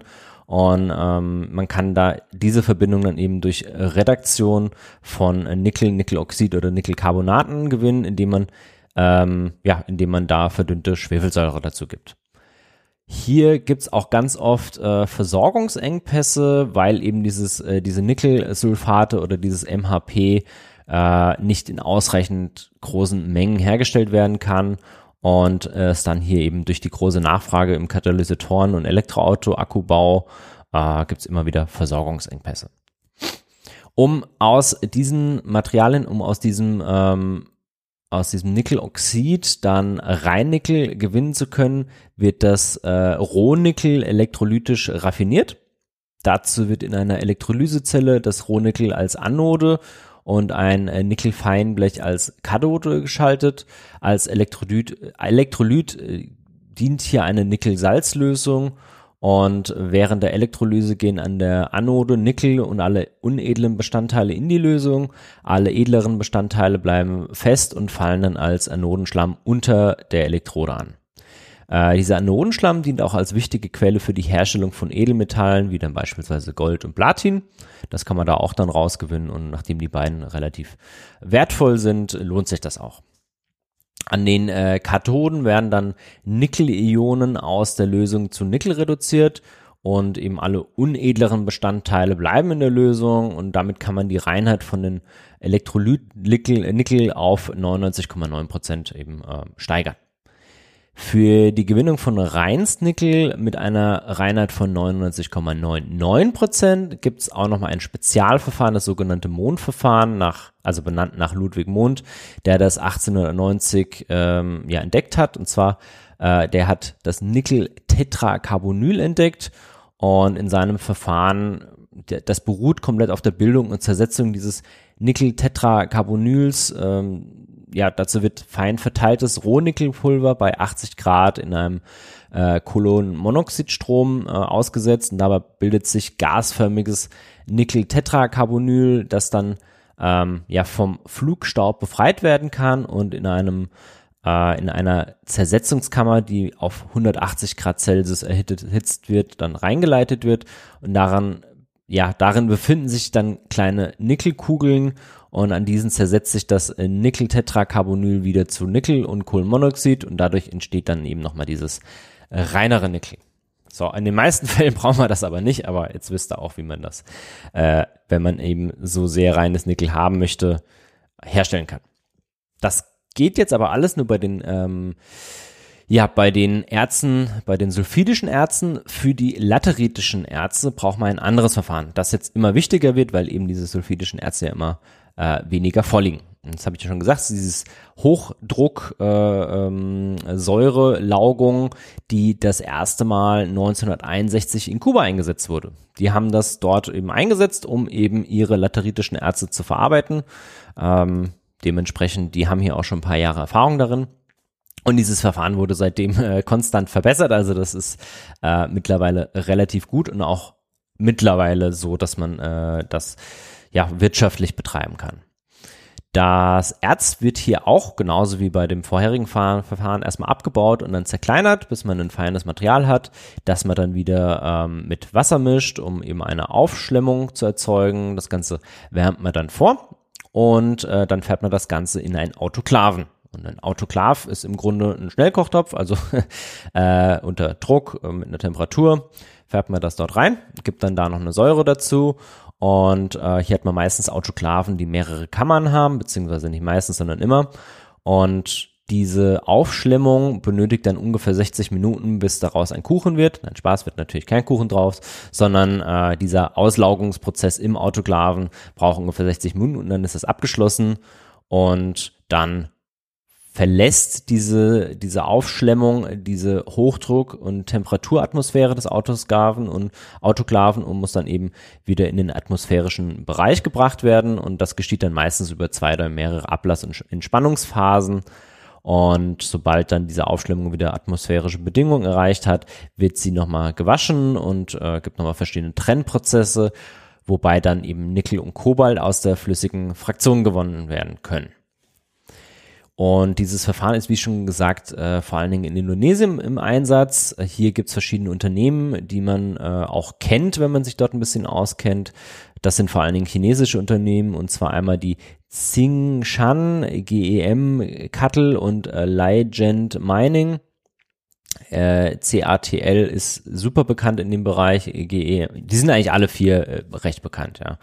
Und ähm, man kann da diese Verbindung dann eben durch Redaktion von Nickel, Nickeloxid oder Nickelcarbonaten gewinnen, indem man ähm, ja, indem man da verdünnte Schwefelsäure dazu gibt. Hier gibt's auch ganz oft äh, Versorgungsengpässe, weil eben dieses, äh, diese Nickelsulfate oder dieses MHP äh, nicht in ausreichend großen Mengen hergestellt werden kann und äh, es dann hier eben durch die große Nachfrage im Katalysatoren- und Elektroauto-Akkubau äh, gibt es immer wieder Versorgungsengpässe. Um aus diesen Materialien, um aus diesem ähm, aus diesem Nickeloxid dann Reinnickel gewinnen zu können, wird das äh, Rohnickel elektrolytisch raffiniert. Dazu wird in einer Elektrolysezelle das Rohnickel als Anode und ein äh, Nickelfeinblech als Kathode geschaltet. Als Elektrolyt, Elektrolyt äh, dient hier eine Nickel-Salz-Lösung und während der Elektrolyse gehen an der Anode Nickel und alle unedlen Bestandteile in die Lösung. Alle edleren Bestandteile bleiben fest und fallen dann als Anodenschlamm unter der Elektrode an. Äh, dieser Anodenschlamm dient auch als wichtige Quelle für die Herstellung von Edelmetallen, wie dann beispielsweise Gold und Platin. Das kann man da auch dann rausgewinnen und nachdem die beiden relativ wertvoll sind, lohnt sich das auch. An den äh, Kathoden werden dann Nickel-Ionen aus der Lösung zu Nickel reduziert und eben alle unedleren Bestandteile bleiben in der Lösung und damit kann man die Reinheit von den Elektrolyt-Nickel auf 99,9 Prozent eben äh, steigern. Für die Gewinnung von Reinstnickel mit einer Reinheit von 99,99 Prozent gibt es auch nochmal ein Spezialverfahren, das sogenannte Mondverfahren, nach, also benannt nach Ludwig Mond, der das 1890 ähm, ja, entdeckt hat. Und zwar, äh, der hat das Nickel-Tetracarbonyl entdeckt und in seinem Verfahren, das beruht komplett auf der Bildung und Zersetzung dieses Nickel-Tetracarbonyls, ähm, ja, dazu wird fein verteiltes Rohnickelpulver bei 80 Grad in einem äh, Kolonmonoxidstrom äh, ausgesetzt. Und dabei bildet sich gasförmiges Nickel-Tetracarbonyl, das dann ähm, ja vom Flugstaub befreit werden kann und in einem äh, in einer Zersetzungskammer, die auf 180 Grad Celsius erhitzt wird, dann reingeleitet wird. Und daran ja, darin befinden sich dann kleine Nickelkugeln und an diesen zersetzt sich das äh, Nickel-Tetracarbonyl wieder zu Nickel und Kohlenmonoxid und dadurch entsteht dann eben nochmal dieses äh, reinere Nickel. So, in den meisten Fällen brauchen wir das aber nicht, aber jetzt wisst ihr auch, wie man das, äh, wenn man eben so sehr reines Nickel haben möchte, herstellen kann. Das geht jetzt aber alles nur bei den ähm, ja, bei den Ärzten, bei den sulfidischen Ärzten, für die lateritischen Ärzte braucht man ein anderes Verfahren, das jetzt immer wichtiger wird, weil eben diese sulfidischen Ärzte ja immer äh, weniger vorliegen. Das habe ich ja schon gesagt, dieses Hochdruck äh, ähm, Säurelaugung, die das erste Mal 1961 in Kuba eingesetzt wurde. Die haben das dort eben eingesetzt, um eben ihre lateritischen Ärzte zu verarbeiten. Ähm, dementsprechend, die haben hier auch schon ein paar Jahre Erfahrung darin. Und dieses Verfahren wurde seitdem äh, konstant verbessert. Also das ist äh, mittlerweile relativ gut und auch mittlerweile so, dass man äh, das ja, wirtschaftlich betreiben kann. Das Erz wird hier auch genauso wie bei dem vorherigen Verfahren erstmal abgebaut und dann zerkleinert, bis man ein feines Material hat, das man dann wieder ähm, mit Wasser mischt, um eben eine Aufschlemmung zu erzeugen. Das Ganze wärmt man dann vor und äh, dann fährt man das Ganze in einen Autoklaven. Und ein Autoklav ist im Grunde ein Schnellkochtopf, also äh, unter Druck äh, mit einer Temperatur färbt man das dort rein, gibt dann da noch eine Säure dazu Und äh, hier hat man meistens Autoklaven, die mehrere Kammern haben, beziehungsweise nicht meistens, sondern immer. Und diese Aufschlemmung benötigt dann ungefähr 60 Minuten, bis daraus ein Kuchen wird. Nein, Spaß wird natürlich kein Kuchen drauf, sondern äh, dieser Auslaugungsprozess im Autoklaven braucht ungefähr 60 Minuten und dann ist das abgeschlossen und dann verlässt diese, diese Aufschlemmung, diese Hochdruck- und Temperaturatmosphäre des Autosklaven und Autoklaven und muss dann eben wieder in den atmosphärischen Bereich gebracht werden. Und das geschieht dann meistens über zwei oder mehrere Ablass- und Entspannungsphasen. Und sobald dann diese Aufschlemmung wieder atmosphärische Bedingungen erreicht hat, wird sie nochmal gewaschen und äh, gibt nochmal verschiedene Trennprozesse, wobei dann eben Nickel und Kobalt aus der flüssigen Fraktion gewonnen werden können. Und dieses Verfahren ist, wie schon gesagt, äh, vor allen Dingen in Indonesien im Einsatz. Hier gibt es verschiedene Unternehmen, die man äh, auch kennt, wenn man sich dort ein bisschen auskennt. Das sind vor allen Dingen chinesische Unternehmen und zwar einmal die Tsingshan, GEM, Cuttle und äh, Legend Mining. Äh, CATL ist super bekannt in dem Bereich. GE, die sind eigentlich alle vier äh, recht bekannt, ja.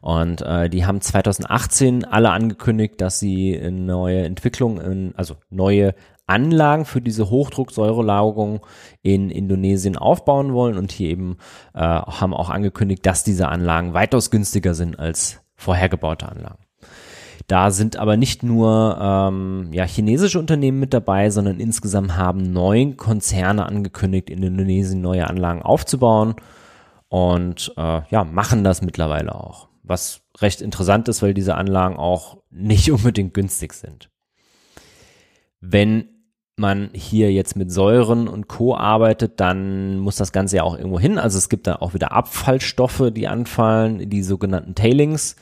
Und äh, die haben 2018 alle angekündigt, dass sie neue Entwicklungen, also neue Anlagen für diese Hochdrucksäurelagerung in Indonesien aufbauen wollen und hier eben äh, haben auch angekündigt, dass diese Anlagen weitaus günstiger sind als vorhergebaute Anlagen. Da sind aber nicht nur ähm, ja, chinesische Unternehmen mit dabei, sondern insgesamt haben neun Konzerne angekündigt, in Indonesien neue Anlagen aufzubauen und äh, ja, machen das mittlerweile auch. Was recht interessant ist, weil diese Anlagen auch nicht unbedingt günstig sind. Wenn man hier jetzt mit Säuren und Co. arbeitet, dann muss das Ganze ja auch irgendwo hin. Also es gibt da auch wieder Abfallstoffe, die anfallen, die sogenannten Tailings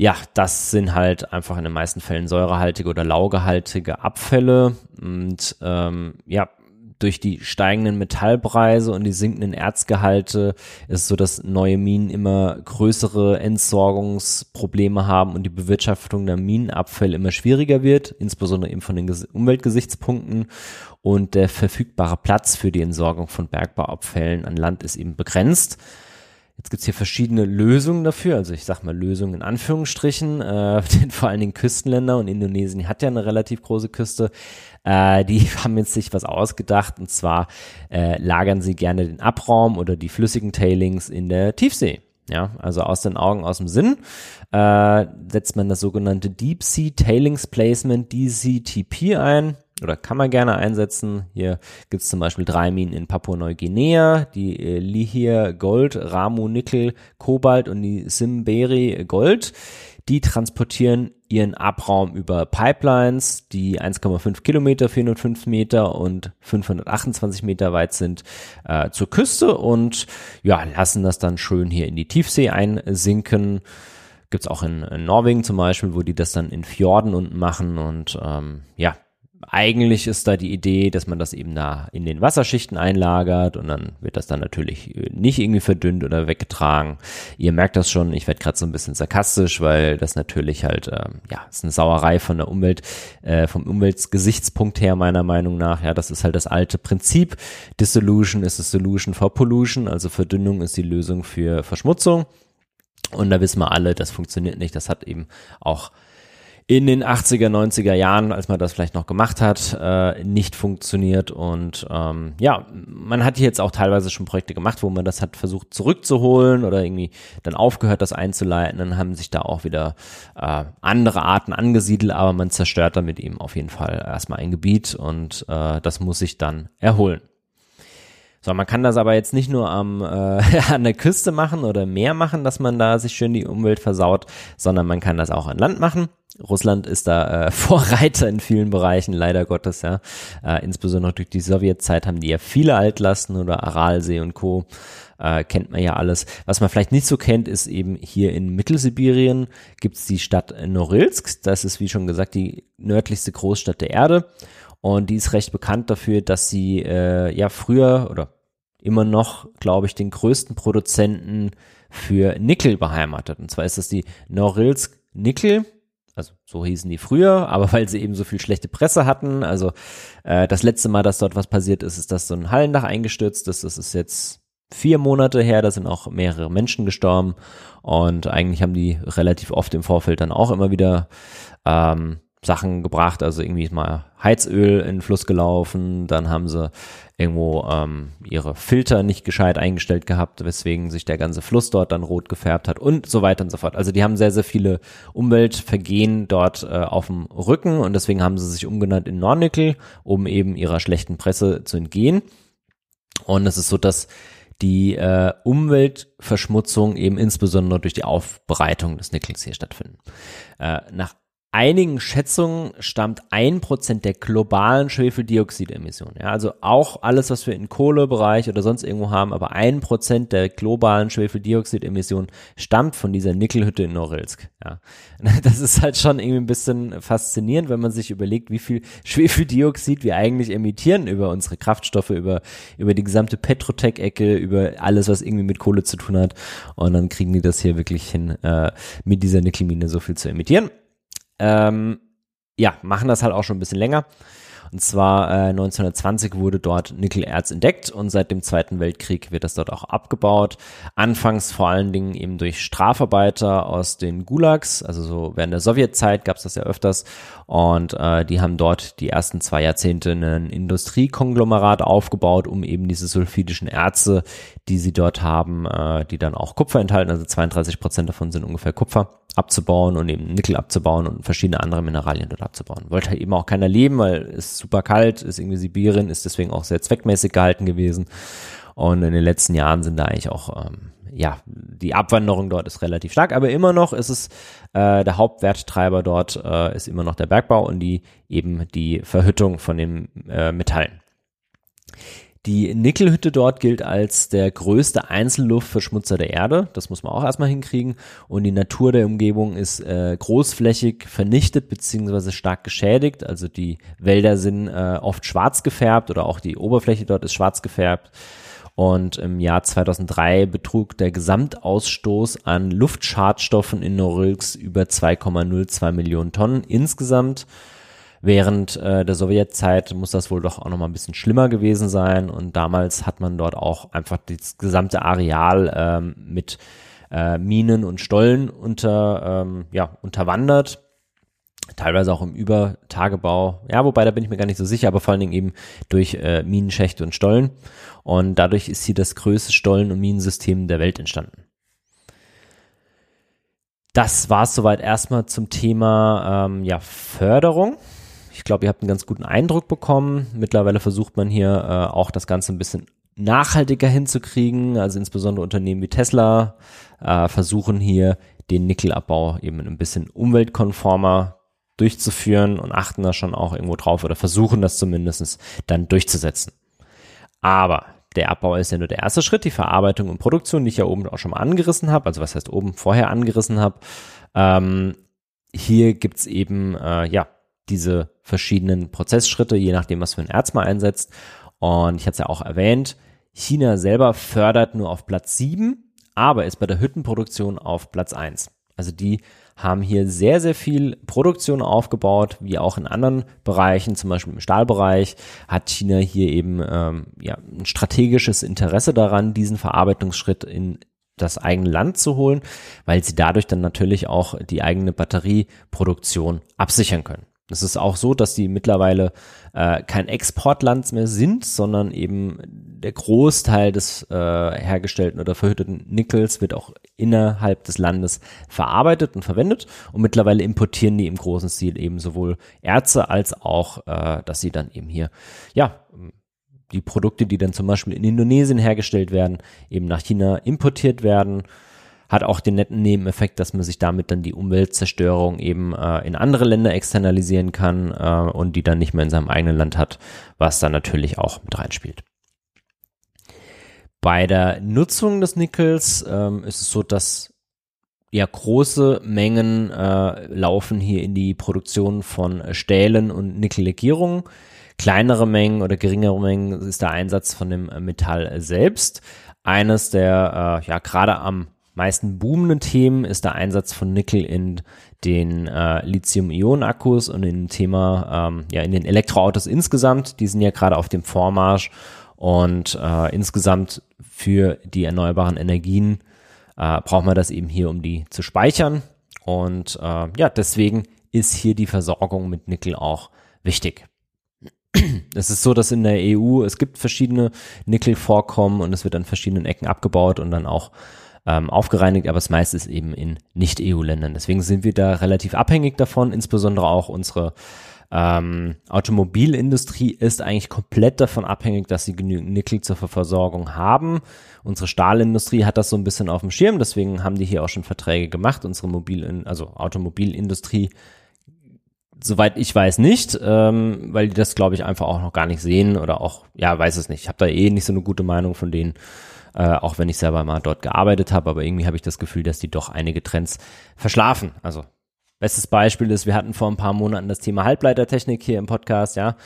ja, das sind halt einfach in den meisten Fällen säurehaltige oder laugehaltige Abfälle. Und ähm, ja, durch die steigenden Metallpreise und die sinkenden Erzgehalte ist es so, dass neue Minen immer größere Entsorgungsprobleme haben und die Bewirtschaftung der Minenabfälle immer schwieriger wird, insbesondere eben von den Umweltgesichtspunkten. Und der verfügbare Platz für die Entsorgung von Bergbauabfällen an Land ist eben begrenzt. Jetzt gibt's hier verschiedene Lösungen dafür, also ich sag mal Lösungen in Anführungsstrichen, äh, denn vor allen Dingen Küstenländer und Indonesien hat ja eine relativ große Küste. Äh, die haben jetzt sich was ausgedacht. Und zwar äh, lagern sie gerne den Abraum oder die flüssigen Tailings in der Tiefsee. Ja, also aus den Augen, aus dem Sinn. Äh, setzt man das sogenannte Deep Sea Tailings Placement DCTP ein oder kann man gerne einsetzen. Hier gibt es zum Beispiel drei Minen in Papua-Neuguinea, die äh, Lihir Gold, Ramu Nickel, Kobalt und die Simberi Gold. Die transportieren ihren Abraum über Pipelines, die 1,5 Kilometer, 405 Meter und 528 Meter weit sind, äh, zur Küste und ja, lassen das dann schön hier in die Tiefsee einsinken. Gibt's auch in, in Norwegen zum Beispiel, wo die das dann in Fjorden unten machen und ähm, ja, eigentlich ist da die Idee, dass man das eben da in den Wasserschichten einlagert und dann wird das dann natürlich äh, nicht irgendwie verdünnt oder weggetragen. Ihr merkt das schon, ich werde gerade so ein bisschen sarkastisch, weil das natürlich halt, äh, ja, ist eine Sauerei von der Umwelt, äh, vom Umweltgesichtspunkt her meiner Meinung nach. Ja, das ist halt das alte Prinzip. Dissolution ist a solution for pollution, also Verdünnung ist die Lösung für Verschmutzung. Und da wissen wir alle, das funktioniert nicht. Das hat eben auch in den 80er, 90er Jahren, als man das vielleicht noch gemacht hat, äh, nicht funktioniert. Und ähm, ja, man hat jetzt auch teilweise schon Projekte gemacht, wo man das hat versucht zurückzuholen oder irgendwie dann aufgehört, das einzuleiten. Dann haben sich da auch wieder äh, andere Arten angesiedelt, aber man zerstört damit eben auf jeden Fall erstmal ein Gebiet und äh, das muss sich dann erholen. So, man kann das aber jetzt nicht nur am, äh, an der Küste machen oder im Meer machen, dass man da sich schön die Umwelt versaut, sondern man kann das auch an Land machen. Russland ist da äh, Vorreiter in vielen Bereichen, leider Gottes, ja. Äh, insbesondere durch die Sowjetzeit haben die ja viele Altlasten oder Aralsee und Co. Äh, kennt man ja alles. Was man vielleicht nicht so kennt, ist eben hier in Mittelsibirien gibt's die Stadt Norilsk. Das ist, wie schon gesagt, die nördlichste Großstadt der Erde. Und die ist recht bekannt dafür, dass sie äh, ja früher oder immer noch, glaube ich, den größten Produzenten für Nickel beheimatet. Und zwar ist das die Norilsk Nickel. Also so hießen die früher, aber weil sie eben so viel schlechte Presse hatten. Also äh, das letzte Mal, dass dort was passiert ist, ist, dass so ein Hallendach eingestürzt ist. Das ist jetzt vier Monate her, da sind auch mehrere Menschen gestorben und eigentlich haben die relativ oft im Vorfeld dann auch immer wieder ähm, Sachen gebracht, also irgendwie ist mal Heizöl in den Fluss gelaufen, dann haben sie irgendwo ähm, ihre Filter nicht gescheit eingestellt gehabt, weswegen sich der ganze Fluss dort dann rot gefärbt hat und so weiter und so fort. Also die haben sehr, sehr viele Umweltvergehen dort äh, auf dem Rücken und deswegen haben sie sich umgenannt in Nornickel, um eben ihrer schlechten Presse zu entgehen. Und es ist so, dass die äh, Umweltverschmutzung eben insbesondere durch die Aufbereitung des Nickels hier stattfinden. Äh, nach einigen Schätzungen stammt ein Prozent der globalen Schwefeldioxidemissionen. Ja, also auch alles, was wir im Kohlebereich oder sonst irgendwo haben, aber ein Prozent der globalen Schwefeldioxidemissionen stammt von dieser Nickelhütte in Norilsk. Ja, das ist halt schon irgendwie ein bisschen faszinierend, wenn man sich überlegt, wie viel Schwefeldioxid wir eigentlich emittieren über unsere Kraftstoffe, über, über die gesamte Petrotech-Ecke, über alles, was irgendwie mit Kohle zu tun hat. Und dann kriegen die das hier wirklich hin, äh, mit dieser Nickelmine so viel zu emittieren ähm, ja, machen das halt auch schon ein bisschen länger. Und zwar äh, 1920 wurde dort Nickelerz entdeckt und seit dem Zweiten Weltkrieg wird das dort auch abgebaut. Anfangs vor allen Dingen eben durch Strafarbeiter aus den Gulags, also so während der Sowjetzeit gab es das ja öfters. Und äh, die haben dort die ersten zwei Jahrzehnte ein Industriekonglomerat aufgebaut, um eben diese sulfidischen Erze, die sie dort haben, äh, die dann auch Kupfer enthalten, also 32 Prozent davon sind ungefähr Kupfer, abzubauen und eben Nickel abzubauen und verschiedene andere Mineralien dort abzubauen. Wollte halt eben auch keiner leben, weil es super kalt, ist irgendwie Sibirien, ist deswegen auch sehr zweckmäßig gehalten gewesen. Und in den letzten Jahren sind da eigentlich auch, ähm, ja, die Abwanderung dort ist relativ stark, aber immer noch ist es äh, der Hauptwerttreiber dort äh, ist immer noch der Bergbau und die eben die Verhüttung von den äh, Metallen. Die Nickelhütte dort gilt als der größte Einzelluftverschmutzer der Erde. Das muss man auch erstmal hinkriegen. Und die Natur der Umgebung ist äh, großflächig vernichtet beziehungsweise stark geschädigt. Also die Wälder sind äh, oft schwarz gefärbt oder auch die Oberfläche dort ist schwarz gefärbt. Und im Jahr 2003 betrug der Gesamtausstoß an Luftschadstoffen in Norilsk über 2,02 Millionen Tonnen insgesamt. Während äh, der Sowjetzeit muss das wohl doch auch noch mal ein bisschen schlimmer gewesen sein. Und damals hat man dort auch einfach das gesamte Areal ähm, mit äh, Minen und Stollen unter, ähm, ja, unterwandert. Teilweise auch im Übertagebau. Ja, wobei da bin ich mir gar nicht so sicher, aber vor allen Dingen eben durch äh, Minenschächte und Stollen. Und dadurch ist hier das größte Stollen- und Minensystem der Welt entstanden. Das war es soweit erstmal zum Thema ähm, ja, Förderung. Ich glaube, ihr habt einen ganz guten Eindruck bekommen. Mittlerweile versucht man hier äh, auch das Ganze ein bisschen nachhaltiger hinzukriegen. Also insbesondere Unternehmen wie Tesla äh, versuchen hier den Nickelabbau eben ein bisschen umweltkonformer durchzuführen und achten da schon auch irgendwo drauf oder versuchen das zumindest dann durchzusetzen. Aber der Abbau ist ja nur der erste Schritt, die Verarbeitung und Produktion, die ich ja oben auch schon mal angerissen habe, also was heißt oben vorher angerissen habe. Ähm, hier gibt's eben äh, ja diese verschiedenen Prozessschritte, je nachdem, was für ein Erz man einsetzt. Und ich hatte es ja auch erwähnt, China selber fördert nur auf Platz 7, aber ist bei der Hüttenproduktion auf Platz 1. Also die haben hier sehr, sehr viel Produktion aufgebaut, wie auch in anderen Bereichen, zum Beispiel im Stahlbereich, hat China hier eben ähm, ja, ein strategisches Interesse daran, diesen Verarbeitungsschritt in das eigene Land zu holen, weil sie dadurch dann natürlich auch die eigene Batterieproduktion absichern können. Es ist auch so, dass die mittlerweile äh, kein Exportland mehr sind, sondern eben der Großteil des äh, hergestellten oder verhütteten Nickels wird auch innerhalb des Landes verarbeitet und verwendet. Und mittlerweile importieren die im großen Stil eben sowohl Erze als auch, äh, dass sie dann eben hier, ja, die Produkte, die dann zum Beispiel in Indonesien hergestellt werden, eben nach China importiert werden hat auch den netten Nebeneffekt, dass man sich damit dann die Umweltzerstörung eben äh, in andere Länder externalisieren kann äh, und die dann nicht mehr in seinem eigenen Land hat, was dann natürlich auch mit reinspielt. Bei der Nutzung des Nickels ähm, ist es so, dass ja große Mengen äh, laufen hier in die Produktion von Stählen und Nickellegierungen. Kleinere Mengen oder geringere Mengen ist der Einsatz von dem Metall selbst. Eines der äh, ja gerade am meisten boomenden Themen ist der Einsatz von Nickel in den äh, Lithium-Ionen-Akkus und in Thema, ähm, ja, in den Elektroautos insgesamt. Die sind ja gerade auf dem Vormarsch Und äh, insgesamt für die erneuerbaren Energien äh, braucht man das eben hier, um die zu speichern. Und äh, ja, deswegen ist hier die Versorgung mit Nickel auch wichtig. Es ist so, dass in der EU es gibt verschiedene Nickelvorkommen und es wird an verschiedenen Ecken abgebaut und dann auch ähm, aufgereinigt, aber das meiste ist eben in Nicht-EU-Ländern. Deswegen sind wir da relativ abhängig davon, insbesondere auch unsere ähm, Automobilindustrie ist eigentlich komplett davon abhängig, dass sie genügend Nickel zur Versorgung haben. Unsere Stahlindustrie hat das so ein bisschen auf dem Schirm, deswegen haben die hier auch schon Verträge gemacht. Unsere Mobil, also Automobilindustrie, soweit ich weiß nicht, ähm, weil die das glaube ich einfach auch noch gar nicht sehen oder auch, ja, weiß es nicht. Ich habe da eh nicht so eine gute Meinung von denen. Äh, auch wenn ich selber mal dort gearbeitet habe, aber irgendwie habe ich das Gefühl, dass die doch einige Trends verschlafen. Also Bestes Beispiel ist, wir hatten vor ein paar Monaten das Thema Halbleitertechnik hier im Podcast, ja.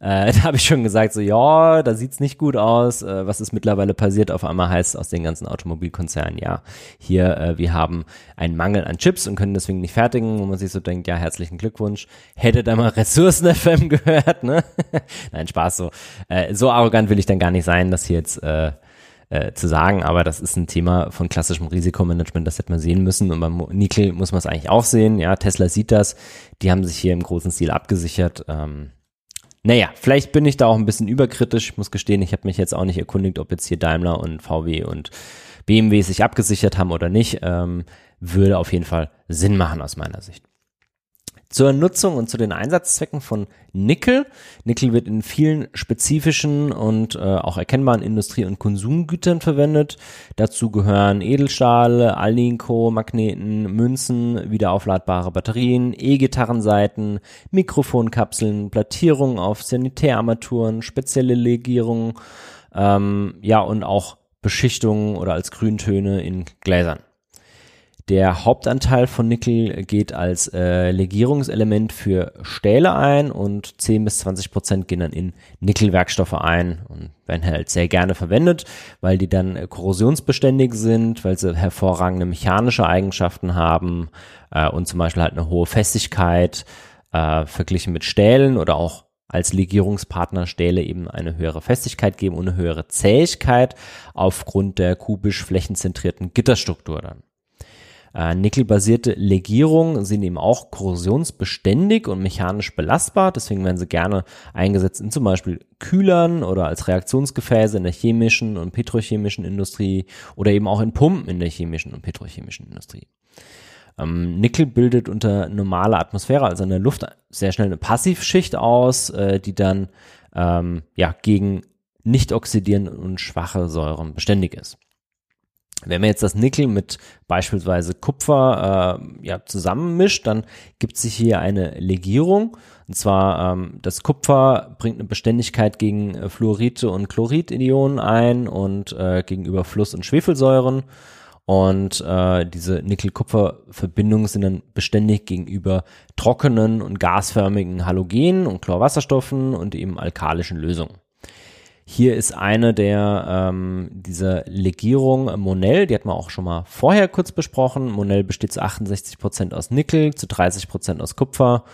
Äh, da habe ich schon gesagt, so ja, da sieht's nicht gut aus. Äh, was ist mittlerweile passiert? Auf einmal heißt aus den ganzen Automobilkonzernen, ja, hier, äh, wir haben einen Mangel an Chips und können deswegen nicht fertigen, wo man sich so denkt, ja, herzlichen Glückwunsch. Hätte da mal Ressourcen FM gehört, ne? Nein, Spaß so. Äh, so arrogant will ich dann gar nicht sein, dass hier jetzt äh, äh, zu sagen, aber das ist ein Thema von klassischem Risikomanagement, das hätte man sehen müssen. Und beim Nickel muss man es eigentlich auch sehen, ja, Tesla sieht das, die haben sich hier im großen Stil abgesichert, ähm, naja, vielleicht bin ich da auch ein bisschen überkritisch, ich muss gestehen, ich habe mich jetzt auch nicht erkundigt, ob jetzt hier Daimler und VW und BMW sich abgesichert haben oder nicht, ähm, würde auf jeden Fall Sinn machen aus meiner Sicht zur Nutzung und zu den Einsatzzwecken von Nickel. Nickel wird in vielen spezifischen und äh, auch erkennbaren Industrie- und Konsumgütern verwendet. Dazu gehören Edelstahle, Alnico-Magneten, Münzen, wiederaufladbare Batterien, E-Gitarrenseiten, Mikrofonkapseln, Plattierungen auf Sanitärarmaturen, spezielle Legierungen, ähm, ja und auch Beschichtungen oder als Grüntöne in Gläsern. Der Hauptanteil von Nickel geht als äh, Legierungselement für Stähle ein und 10 bis 20 Prozent gehen dann in Nickelwerkstoffe ein und werden halt sehr gerne verwendet, weil die dann äh, korrosionsbeständig sind, weil sie hervorragende mechanische Eigenschaften haben äh, und zum Beispiel halt eine hohe Festigkeit äh, verglichen mit Stählen oder auch als Legierungspartner Stähle eben eine höhere Festigkeit geben und eine höhere Zähigkeit aufgrund der kubisch flächenzentrierten Gitterstruktur dann. Äh, Nickelbasierte Legierungen sind eben auch korrosionsbeständig und mechanisch belastbar. Deswegen werden sie gerne eingesetzt in zum Beispiel Kühlern oder als Reaktionsgefäße in der chemischen und petrochemischen Industrie oder eben auch in Pumpen in der chemischen und petrochemischen Industrie. Ähm, Nickel bildet unter normaler Atmosphäre, also in der Luft, sehr schnell eine Passivschicht aus, äh, die dann ähm, ja gegen nicht oxidierende und schwache Säuren beständig ist. Wenn man jetzt das Nickel mit beispielsweise Kupfer äh, ja, zusammenmischt, dann gibt sich hier eine Legierung. Und zwar ähm, das Kupfer bringt eine Beständigkeit gegen äh, Fluorite und Chloridionen ein und äh, gegenüber Fluss- und Schwefelsäuren. Und äh, diese Nickel-Kupfer-Verbindungen sind dann beständig gegenüber trockenen und gasförmigen Halogenen und Chlorwasserstoffen und eben alkalischen Lösungen. Hier ist eine der ähm, dieser Legierung Monell, die hat man auch schon mal vorher kurz besprochen. Monell besteht zu 68 Prozent aus Nickel, zu 30 Prozent aus Kupfer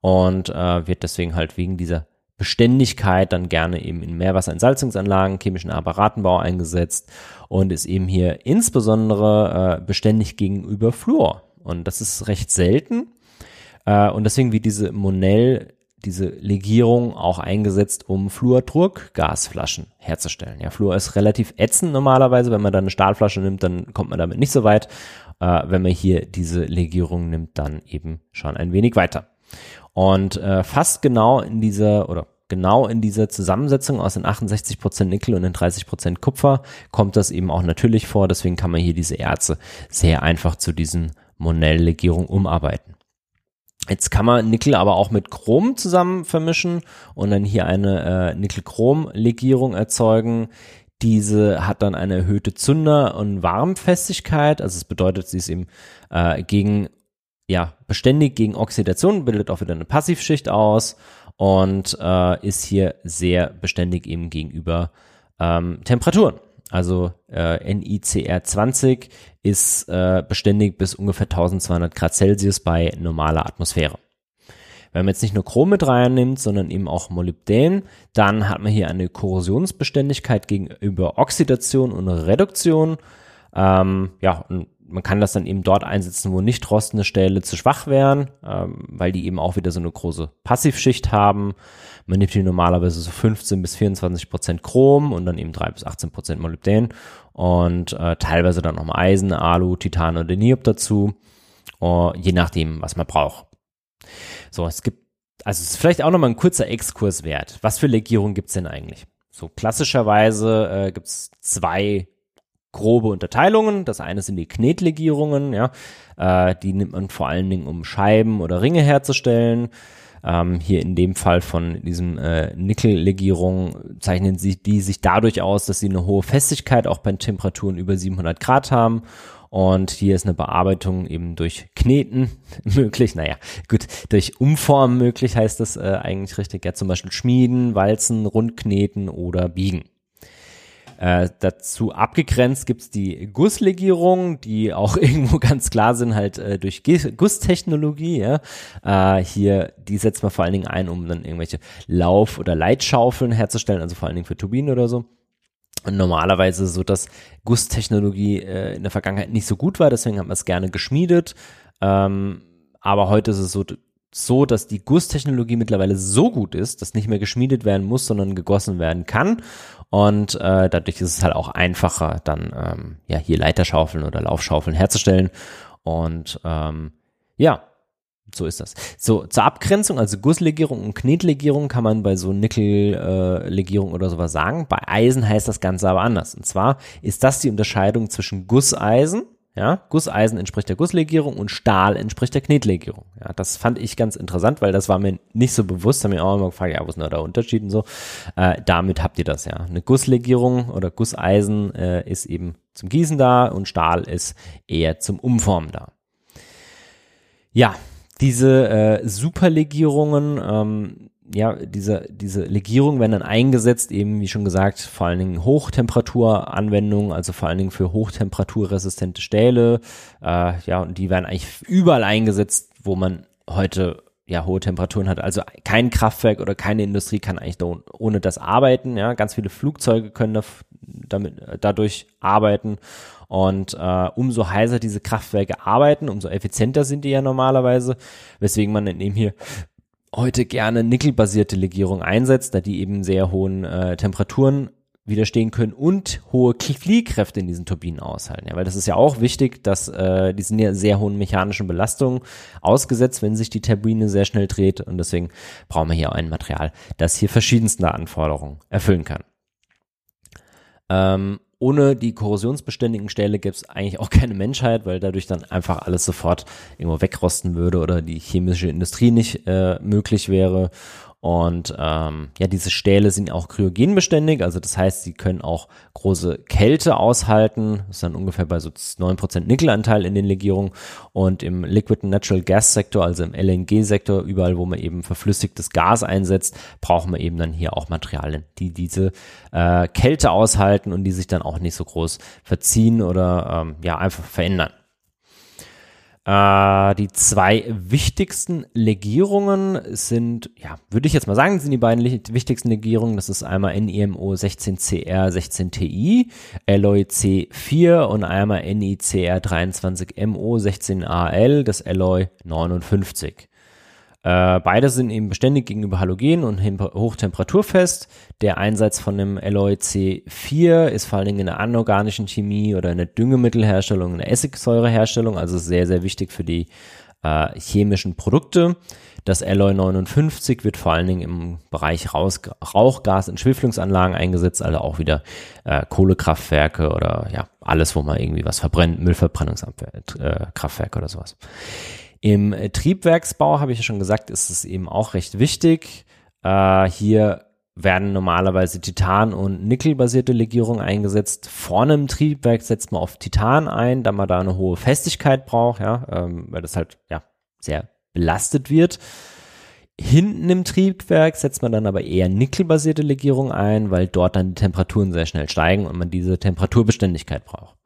und äh, wird deswegen halt wegen dieser Beständigkeit dann gerne eben in Meerwasserentsalzungsanlagen, chemischen Apparatenbau eingesetzt und ist eben hier insbesondere äh, beständig gegenüber Fluor. Und das ist recht selten. Äh, und deswegen wie diese Monell diese Legierung auch eingesetzt, um Fluorturk-Gasflaschen herzustellen. Ja, Fluor ist relativ ätzend normalerweise. Wenn man dann eine Stahlflasche nimmt, dann kommt man damit nicht so weit. Äh, wenn man hier diese Legierung nimmt, dann eben schon ein wenig weiter. Und äh, fast genau in dieser oder genau in dieser Zusammensetzung aus den 68% Nickel und den 30% Kupfer kommt das eben auch natürlich vor. Deswegen kann man hier diese Erze sehr einfach zu diesen Monell-Legierungen umarbeiten. Jetzt kann man Nickel aber auch mit Chrom zusammen vermischen und dann hier eine äh, Nickel-Chrom-Legierung erzeugen. Diese hat dann eine erhöhte Zünder- und Warmfestigkeit. Also es bedeutet, sie ist eben äh, gegen, ja, beständig gegen Oxidation, bildet auch wieder eine Passivschicht aus und äh, ist hier sehr beständig eben gegenüber ähm, Temperaturen. Also äh, NICR 20 ist äh, beständig bis ungefähr 1200 Grad Celsius bei normaler Atmosphäre. Wenn man jetzt nicht nur Chrom mit reinnimmt, sondern eben auch Molybdän, dann hat man hier eine Korrosionsbeständigkeit gegenüber Oxidation und Reduktion. Ähm, ja, und man kann das dann eben dort einsetzen, wo nicht rostende Stähle zu schwach wären, ähm, weil die eben auch wieder so eine große Passivschicht haben. Man nimmt hier normalerweise so 15 bis 24 Prozent Chrom und dann eben 3 bis 18 Prozent Molybdän und äh, teilweise dann nochmal Eisen, Alu, Titan oder Niob dazu, uh, je nachdem, was man braucht. So, es gibt, also es ist vielleicht auch nochmal ein kurzer Exkurs wert. Was für Legierungen gibt's denn eigentlich? So klassischerweise äh, gibt's zwei grobe Unterteilungen. Das eine sind die Knetlegierungen, ja. Äh, die nimmt man vor allen Dingen, um Scheiben oder Ringe herzustellen. Ähm, hier in dem Fall von diesem äh, Nickellegierung zeichnen sie die sich dadurch aus, dass sie eine hohe Festigkeit auch bei Temperaturen über 700 Grad haben. Und hier ist eine Bearbeitung eben durch Kneten möglich. Naja, gut, durch Umformen möglich heißt das äh, eigentlich richtig. Ja, zum Beispiel Schmieden, Walzen, Rundkneten oder Biegen. Äh, dazu abgegrenzt gibt's die Gusslegierung, die auch irgendwo ganz klar sind, halt äh, durch Gusstechnologie. Ja? Äh, hier, die setzt man vor allen Dingen ein, um dann irgendwelche Lauf- oder Leitschaufeln herzustellen, also vor allen Dingen für Turbinen oder so. Und normalerweise so, dass Gusstechnologie äh, in der Vergangenheit nicht so gut war, deswegen hat man es gerne geschmiedet. Ähm, aber heute ist es so, so, dass die Gusstechnologie mittlerweile so gut ist, dass nicht mehr geschmiedet werden muss, sondern gegossen werden kann. Und äh, dadurch ist es halt auch einfacher, dann ähm, ja hier Leiterschaufeln oder Laufschaufeln herzustellen. Und ähm, ja, so ist das. So, zur Abgrenzung, also Gusslegierung und Knetlegierung kann man bei so Nickellegierung äh, oder sowas sagen. Bei Eisen heißt das Ganze aber anders. Und zwar ist das die Unterscheidung zwischen Gusseisen, ja, Gusseisen entspricht der Gusslegierung und Stahl entspricht der Knetlegierung. Ja, das fand ich ganz interessant, weil das war mir nicht so bewusst. Haben mir auch immer gefragt, ja, wo ist denn da der Unterschied und so. Äh, damit habt ihr das ja. Eine Gusslegierung oder Gusseisen äh, ist eben zum Gießen da und Stahl ist eher zum Umformen da. Ja, diese äh, Superlegierungen, ähm, ja, diese, diese Legierungen werden dann eingesetzt, eben wie schon gesagt, vor allen Dingen Hochtemperaturanwendungen, also vor allen Dingen für hochtemperaturresistente Stähle. Äh, ja, und die werden eigentlich überall eingesetzt, wo man heute ja hohe Temperaturen hat. Also kein Kraftwerk oder keine Industrie kann eigentlich da ohne das arbeiten. Ja, ganz viele Flugzeuge können da, damit dadurch arbeiten und äh, umso heißer diese Kraftwerke arbeiten, umso effizienter sind die ja normalerweise, weswegen man eben hier heute gerne nickelbasierte Legierung einsetzt, da die eben sehr hohen äh, Temperaturen widerstehen können und hohe Fliehkräfte in diesen Turbinen aushalten. Ja, weil das ist ja auch wichtig, dass äh, die sind ja sehr hohen mechanischen Belastungen ausgesetzt, wenn sich die Turbine sehr schnell dreht und deswegen brauchen wir hier ein Material, das hier verschiedenste Anforderungen erfüllen kann. Ähm, ohne die korrosionsbeständigen Stähle gäbe es eigentlich auch keine Menschheit, weil dadurch dann einfach alles sofort irgendwo wegrosten würde oder die chemische Industrie nicht äh, möglich wäre. Und ähm, ja, diese Stähle sind auch kryogenbeständig, also das heißt, sie können auch große Kälte aushalten. Das ist dann ungefähr bei so 9% Nickelanteil in den Legierungen. Und im Liquid Natural Gas Sektor, also im LNG-Sektor, überall, wo man eben verflüssigtes Gas einsetzt, brauchen wir eben dann hier auch Materialien, die diese äh, Kälte aushalten und die sich dann auch nicht so groß verziehen oder ähm, ja einfach verändern. Äh, die zwei wichtigsten Legierungen sind, ja, würde ich jetzt mal sagen, sind die beiden wichtigsten Legierungen. Das ist einmal NIMO 16CR 16TI, Alloy C4 und einmal NICR 23MO 16AL, das Alloy 59. Äh, beide sind eben beständig gegenüber Halogen und hochtemperaturfest. Der Einsatz von dem Alloy C4 ist vor allen Dingen in der anorganischen Chemie oder in der Düngemittelherstellung, in der Essigsäureherstellung, also sehr, sehr wichtig für die äh, chemischen Produkte. Das Alloy 59 wird vor allen Dingen im Bereich Raus Rauchgas- und Schweflungsanlagen eingesetzt, also auch wieder äh, Kohlekraftwerke oder ja, alles, wo man irgendwie was verbrennt, Müllverbrennungskraftwerke äh, oder sowas. Im äh, Triebwerksbau, habe ich ja schon gesagt, ist es eben auch recht wichtig. Äh, hier werden normalerweise Titan- und Nickelbasierte Legierungen eingesetzt. Vorne im Triebwerk setzt man auf Titan ein, da man da eine hohe Festigkeit braucht, ja, ähm, weil das halt ja sehr belastet wird. Hinten im Triebwerk setzt man dann aber eher nickelbasierte Legierung ein, weil dort dann die Temperaturen sehr schnell steigen und man diese Temperaturbeständigkeit braucht.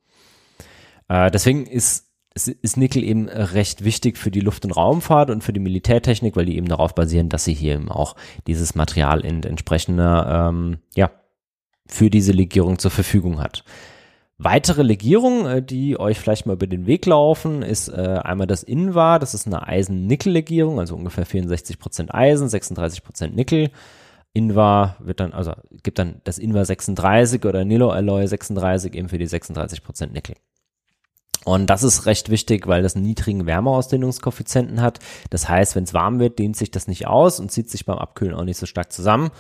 Äh, deswegen ist ist Nickel eben recht wichtig für die Luft- und Raumfahrt und für die Militärtechnik, weil die eben darauf basieren, dass sie hier eben auch dieses Material in entsprechender, ähm, ja, für diese Legierung zur Verfügung hat. Weitere Legierungen, äh, die euch vielleicht mal über den Weg laufen, ist äh, einmal das Invar, das ist eine Eisen-Nickel-Legierung, also ungefähr 64% Eisen, 36% Nickel. Invar wird dann, also gibt dann das Invar 36 oder Nilo Alloy 36 eben für die 36% Nickel. Und das ist recht wichtig, weil das einen niedrigen Wärmeausdehnungskoeffizienten hat. Das heißt, wenn es warm wird, dehnt sich das nicht aus und zieht sich beim Abkühlen auch nicht so stark zusammen.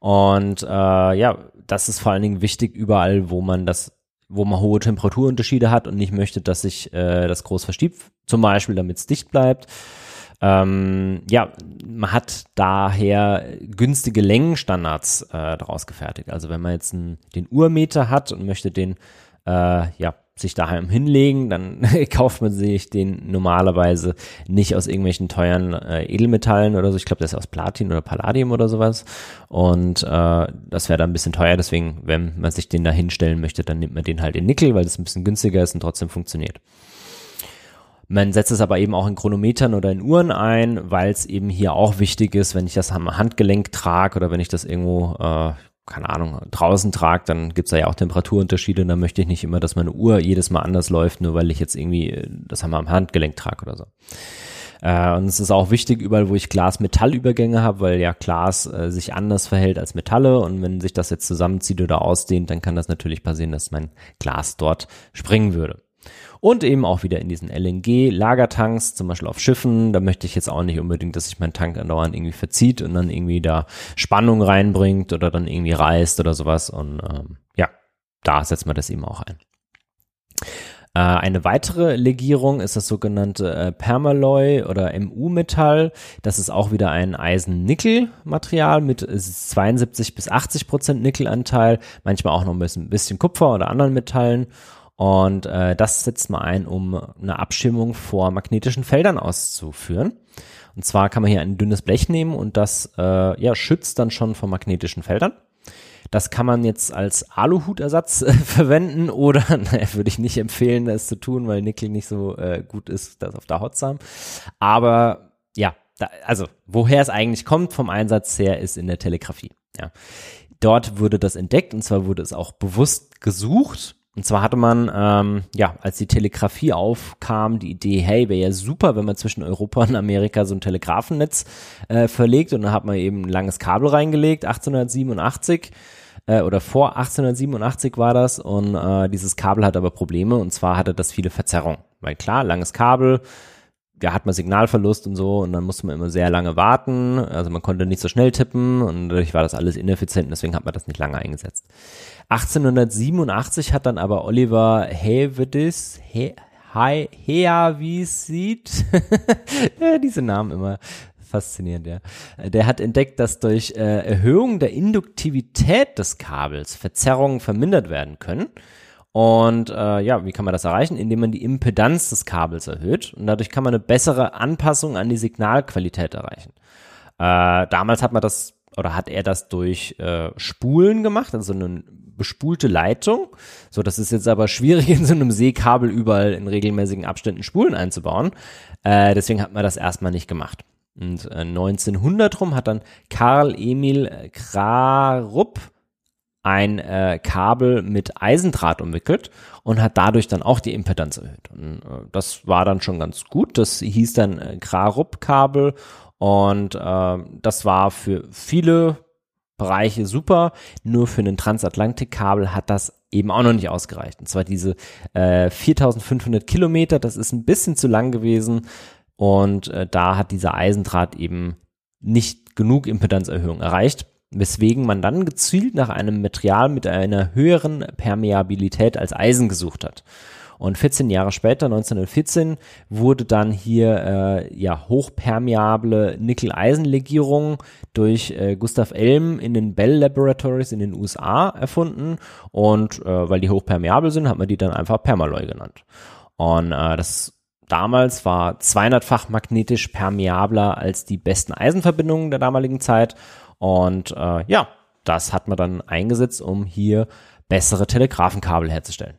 Und äh, ja, das ist vor allen Dingen wichtig überall, wo man das, wo man hohe Temperaturunterschiede hat und nicht möchte, dass sich äh, das groß verstiebt, zum Beispiel, damit es dicht bleibt. Ähm, ja, man hat daher günstige Längenstandards äh, daraus gefertigt. Also wenn man jetzt einen, den Urmeter hat und möchte den äh, ja sich daheim hinlegen, dann kauft man sich den normalerweise nicht aus irgendwelchen teuren äh, Edelmetallen oder so. Ich glaube, das ist aus Platin oder Palladium oder sowas. Und äh, das wäre dann ein bisschen teuer. Deswegen, wenn man sich den da hinstellen möchte, dann nimmt man den halt in Nickel, weil das ein bisschen günstiger ist und trotzdem funktioniert. Man setzt es aber eben auch in Chronometern oder in Uhren ein, weil es eben hier auch wichtig ist, wenn ich das am Handgelenk trage oder wenn ich das irgendwo äh, keine Ahnung, draußen trage, dann gibt's da ja auch Temperaturunterschiede und dann möchte ich nicht immer, dass meine Uhr jedes Mal anders läuft, nur weil ich jetzt irgendwie äh, das wir am Handgelenk trage oder so. Äh, und es ist auch wichtig, überall, wo ich Glas-Metall-Übergänge habe, weil ja Glas äh, sich anders verhält als Metalle und wenn sich das jetzt zusammenzieht oder ausdehnt, dann kann das natürlich passieren, dass mein Glas dort springen würde. Und eben auch wieder in diesen LNG-Lagertanks, zum Beispiel auf Schiffen. Da möchte ich jetzt auch nicht unbedingt, dass sich mein Tank andauernd irgendwie verzieht und dann irgendwie da Spannung reinbringt oder dann irgendwie reißt oder sowas. Und ähm, ja, da setzt man das eben auch ein. Äh, eine weitere Legierung ist das sogenannte äh, Permaloy oder MU-Metall. Das ist auch wieder ein Eisen-Nickel-Material mit 72 bis 80 Prozent Nickelanteil, manchmal auch noch ein bisschen, bisschen Kupfer oder anderen Metallen. Und äh, das setzt man ein, um eine Abschirmung vor magnetischen Feldern auszuführen. Und zwar kann man hier ein dünnes Blech nehmen und das äh, ja, schützt dann schon vor magnetischen Feldern. Das kann man jetzt als Aluhutersatz äh, verwenden oder, naja, würde ich nicht empfehlen, das zu tun, weil Nickel nicht so äh, gut ist, das auf der Haut zu haben. Aber ja, da, also woher es eigentlich kommt vom Einsatz her, ist in der Telegrafie. Ja. Dort wurde das entdeckt und zwar wurde es auch bewusst gesucht und zwar hatte man, ähm, ja, als die Telegrafie aufkam, die Idee, hey, wäre ja super, wenn man zwischen Europa und Amerika so ein Telegrafennetz äh, verlegt. Und dann hat man eben ein langes Kabel reingelegt, 1887 äh, oder vor 1887 war das. Und äh, dieses Kabel hat aber Probleme. Und zwar hatte das viele Verzerrungen. Weil klar, langes Kabel, da hat man Signalverlust und so und dann musste man immer sehr lange warten. Also man konnte nicht so schnell tippen und dadurch war das alles ineffizient deswegen hat man das nicht lange eingesetzt. 1887 hat dann aber Oliver Hevedis, He, He, Heavisit, ja, diese Namen immer faszinierend, ja. Der hat entdeckt, dass durch äh, Erhöhung der Induktivität des Kabels Verzerrungen vermindert werden können. Und äh, ja, wie kann man das erreichen? Indem man die Impedanz des Kabels erhöht und dadurch kann man eine bessere Anpassung an die Signalqualität erreichen. Äh, damals hat man das oder hat er das durch äh, Spulen gemacht, also eine bespulte Leitung. So, das ist jetzt aber schwierig in so einem Seekabel überall in regelmäßigen Abständen Spulen einzubauen. Äh, deswegen hat man das erstmal nicht gemacht. Und äh, 1900 rum hat dann Karl Emil Krarup ein äh, Kabel mit Eisendraht umwickelt und hat dadurch dann auch die Impedanz erhöht. Und äh, das war dann schon ganz gut. Das hieß dann äh, Krarup-Kabel und äh, das war für viele Bereiche super, nur für ein Transatlantikkabel hat das eben auch noch nicht ausgereicht. Und zwar diese äh, 4500 Kilometer, das ist ein bisschen zu lang gewesen und äh, da hat dieser Eisendraht eben nicht genug Impedanzerhöhung erreicht, weswegen man dann gezielt nach einem Material mit einer höheren Permeabilität als Eisen gesucht hat. Und 14 Jahre später, 1914, wurde dann hier äh, ja hochpermeable Nickel-Eisen-Legierung durch äh, Gustav Elm in den Bell Laboratories in den USA erfunden. Und äh, weil die hochpermeabel sind, hat man die dann einfach Permaloy genannt. Und äh, das damals war 200-fach magnetisch permeabler als die besten Eisenverbindungen der damaligen Zeit. Und äh, ja, das hat man dann eingesetzt, um hier bessere Telegrafenkabel herzustellen.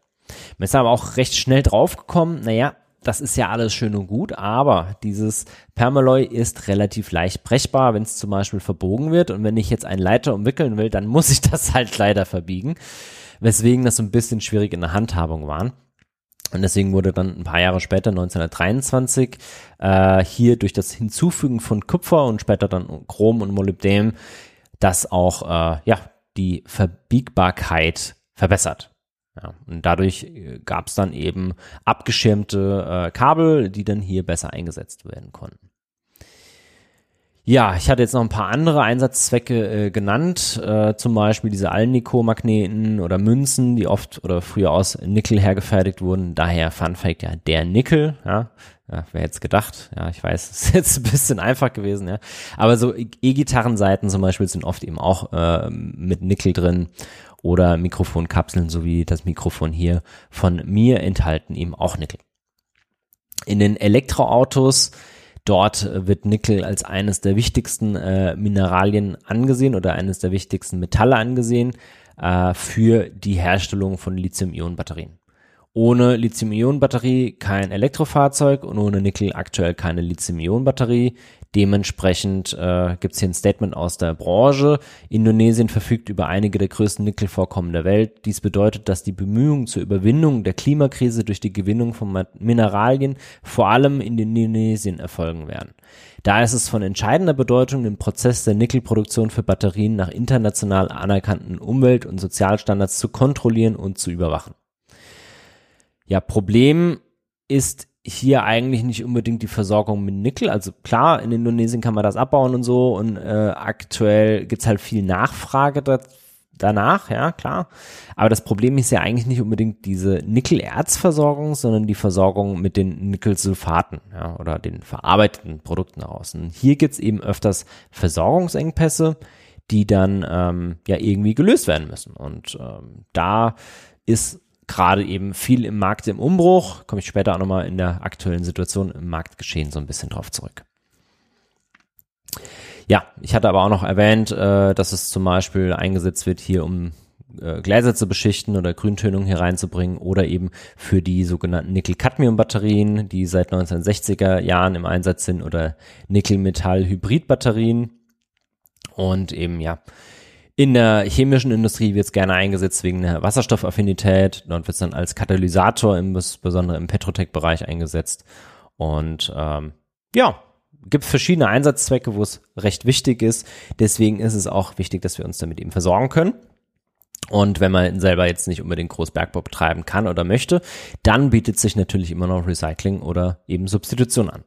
Man ist aber auch recht schnell draufgekommen, naja, das ist ja alles schön und gut, aber dieses Permalloy ist relativ leicht brechbar, wenn es zum Beispiel verbogen wird. Und wenn ich jetzt einen Leiter umwickeln will, dann muss ich das halt leider verbiegen. Weswegen das so ein bisschen schwierig in der Handhabung war. Und deswegen wurde dann ein paar Jahre später, 1923, äh, hier durch das Hinzufügen von Kupfer und später dann Chrom und Molybdän das auch äh, ja die Verbiegbarkeit verbessert. Ja, und dadurch äh, gab es dann eben abgeschirmte äh, Kabel, die dann hier besser eingesetzt werden konnten. Ja, ich hatte jetzt noch ein paar andere Einsatzzwecke äh, genannt, äh, zum Beispiel diese Alnico-Magneten oder Münzen, die oft oder früher aus Nickel hergefertigt wurden. Daher Fun Fact, ja, der Nickel, ja, ja wer hätte gedacht, ja, ich weiß, ist jetzt ein bisschen einfach gewesen, ja. Aber so E-Gitarrenseiten zum Beispiel sind oft eben auch äh, mit Nickel drin oder Mikrofonkapseln, so wie das Mikrofon hier von mir enthalten eben auch Nickel. In den Elektroautos Dort wird Nickel als eines der wichtigsten äh, Mineralien angesehen oder eines der wichtigsten Metalle angesehen äh, für die Herstellung von Lithium-Ionen-Batterien. Ohne Lithium-Ionen-Batterie kein Elektrofahrzeug und ohne Nickel aktuell keine Lithium-Ionen-Batterie. Dementsprechend äh, gibt es hier ein Statement aus der Branche. Indonesien verfügt über einige der größten Nickelvorkommen der Welt. Dies bedeutet, dass die Bemühungen zur Überwindung der Klimakrise durch die Gewinnung von Mineralien vor allem in Indonesien erfolgen werden. Da ist es von entscheidender Bedeutung, den Prozess der Nickelproduktion für Batterien nach international anerkannten Umwelt- und Sozialstandards zu kontrollieren und zu überwachen. Ja, Problem ist hier eigentlich nicht unbedingt die Versorgung mit Nickel. Also klar, in Indonesien kann man das abbauen und so und äh, aktuell gibt's halt viel Nachfrage da, danach, ja klar. Aber das Problem ist ja eigentlich nicht unbedingt diese Nickel-Erzversorgung, sondern die Versorgung mit den Nickelsulfaten ja, oder den verarbeiteten Produkten daraus. Und hier gibt's eben öfters Versorgungsengpässe, die dann ähm, ja irgendwie gelöst werden müssen. Und ähm, da ist gerade eben viel im Markt im Umbruch. Komme ich später auch nochmal in der aktuellen Situation im Marktgeschehen so ein bisschen drauf zurück. Ja, ich hatte aber auch noch erwähnt, äh, dass es zum Beispiel eingesetzt wird hier, um äh, Gläser zu beschichten oder Grüntönung hier reinzubringen oder eben für die sogenannten Nickel-Cadmium-Batterien, die seit 1960er Jahren im Einsatz sind oder Nickel-Metall-Hybrid-Batterien und eben ja in der chemischen Industrie wird es gerne eingesetzt wegen der Wasserstoffaffinität. Dort wird es dann als Katalysator, insbesondere im Petrotech-Bereich eingesetzt. Und ähm, ja, gibt verschiedene Einsatzzwecke, wo es recht wichtig ist. Deswegen ist es auch wichtig, dass wir uns damit eben versorgen können. Und wenn man selber jetzt nicht unbedingt Großbergbau betreiben kann oder möchte, dann bietet sich natürlich immer noch Recycling oder eben Substitution an.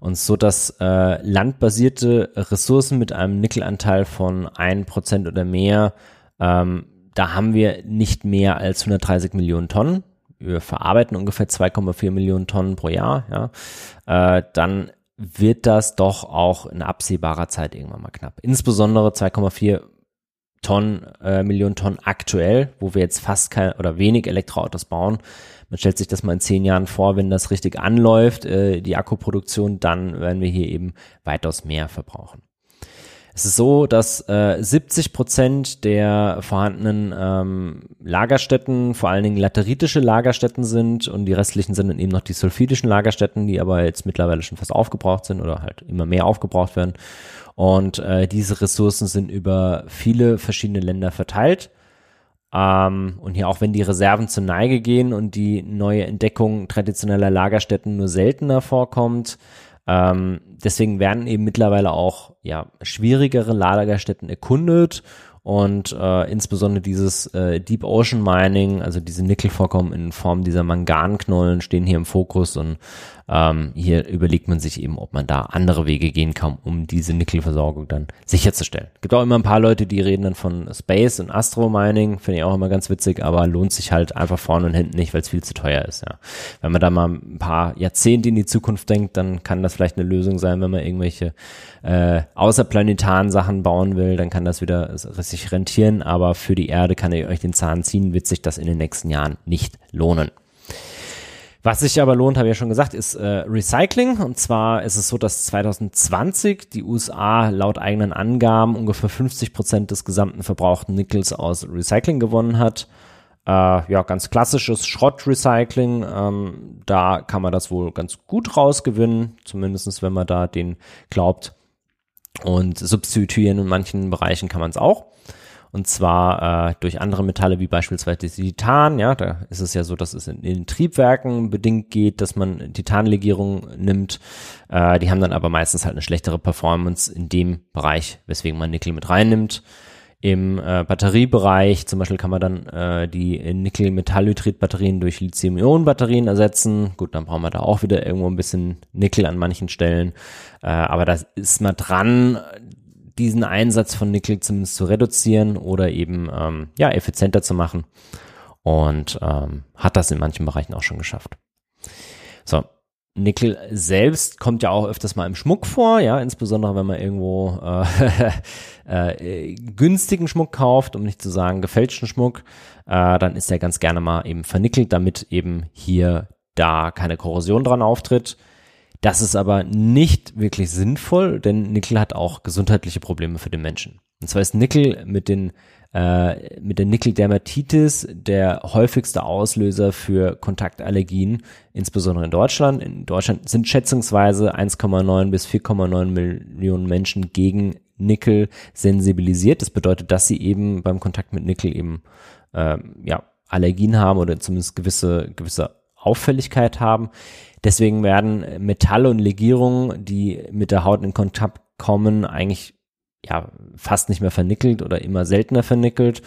Und so, dass äh, landbasierte Ressourcen mit einem Nickelanteil von ein Prozent oder mehr, ähm, da haben wir nicht mehr als 130 Millionen Tonnen. Wir verarbeiten ungefähr 2,4 Millionen Tonnen pro Jahr. Ja. Äh, dann wird das doch auch in absehbarer Zeit irgendwann mal knapp. Insbesondere 2,4 Tonnen, äh, Millionen Tonnen aktuell, wo wir jetzt fast kein oder wenig Elektroautos bauen, man stellt sich das mal in zehn Jahren vor, wenn das richtig anläuft, äh, die Akkuproduktion, dann werden wir hier eben weitaus mehr verbrauchen. Es ist so, dass äh, 70 Prozent der vorhandenen ähm, Lagerstätten vor allen Dingen lateritische Lagerstätten sind und die restlichen sind dann eben noch die sulfidischen Lagerstätten, die aber jetzt mittlerweile schon fast aufgebraucht sind oder halt immer mehr aufgebraucht werden. Und äh, diese Ressourcen sind über viele verschiedene Länder verteilt. Ähm, und hier auch wenn die Reserven zur Neige gehen und die neue Entdeckung traditioneller Lagerstätten nur seltener vorkommt, ähm, deswegen werden eben mittlerweile auch ja schwierigere Lagerstätten erkundet und äh, insbesondere dieses äh, Deep Ocean Mining, also diese Nickelvorkommen in Form dieser Manganknollen stehen hier im Fokus und ähm, hier überlegt man sich eben, ob man da andere Wege gehen kann, um diese Nickelversorgung dann sicherzustellen. Gibt auch immer ein paar Leute, die reden dann von Space und Astro Mining, finde ich auch immer ganz witzig, aber lohnt sich halt einfach vorne und hinten nicht, weil es viel zu teuer ist. Ja. Wenn man da mal ein paar Jahrzehnte in die Zukunft denkt, dann kann das vielleicht eine Lösung sein, wenn man irgendwelche äh, außerplanetaren Sachen bauen will, dann kann das wieder sich rentieren, aber für die Erde kann ihr euch den Zahn ziehen, wird sich das in den nächsten Jahren nicht lohnen. Was sich aber lohnt, habe ich ja schon gesagt, ist äh, Recycling. Und zwar ist es so, dass 2020 die USA laut eigenen Angaben ungefähr 50 Prozent des gesamten verbrauchten Nickels aus Recycling gewonnen hat. Äh, ja, ganz klassisches Schrottrecycling. Ähm, da kann man das wohl ganz gut rausgewinnen, zumindestens wenn man da den glaubt. Und substituieren in manchen Bereichen kann man es auch. Und zwar äh, durch andere Metalle wie beispielsweise Titan. Ja, da ist es ja so, dass es in, in den Triebwerken bedingt geht, dass man Titanlegierung nimmt. Äh, die haben dann aber meistens halt eine schlechtere Performance in dem Bereich, weswegen man Nickel mit reinnimmt. Im äh, Batteriebereich zum Beispiel kann man dann äh, die Nickel-Metallhydrid-Batterien durch Lithium-Ionen-Batterien ersetzen. Gut, dann brauchen wir da auch wieder irgendwo ein bisschen Nickel an manchen Stellen. Äh, aber da ist man dran, diesen Einsatz von Nickel zumindest zu reduzieren oder eben ähm, ja effizienter zu machen und ähm, hat das in manchen Bereichen auch schon geschafft. So, Nickel selbst kommt ja auch öfters mal im Schmuck vor, ja, insbesondere wenn man irgendwo äh, äh, günstigen Schmuck kauft, um nicht zu sagen gefälschten Schmuck, äh, dann ist der ganz gerne mal eben vernickelt, damit eben hier da keine Korrosion dran auftritt. Das ist aber nicht wirklich sinnvoll, denn Nickel hat auch gesundheitliche Probleme für den Menschen. Und zwar ist Nickel mit den äh, mit der Nickeldermatitis der häufigste Auslöser für Kontaktallergien, insbesondere in Deutschland. In Deutschland sind schätzungsweise 1,9 bis 4,9 Millionen Menschen gegen Nickel sensibilisiert. Das bedeutet, dass sie eben beim Kontakt mit Nickel eben äh, ja, Allergien haben oder zumindest gewisse, gewisse Auffälligkeit haben. Deswegen werden Metalle und Legierungen, die mit der Haut in Kontakt kommen, eigentlich ja fast nicht mehr vernickelt oder immer seltener vernickelt.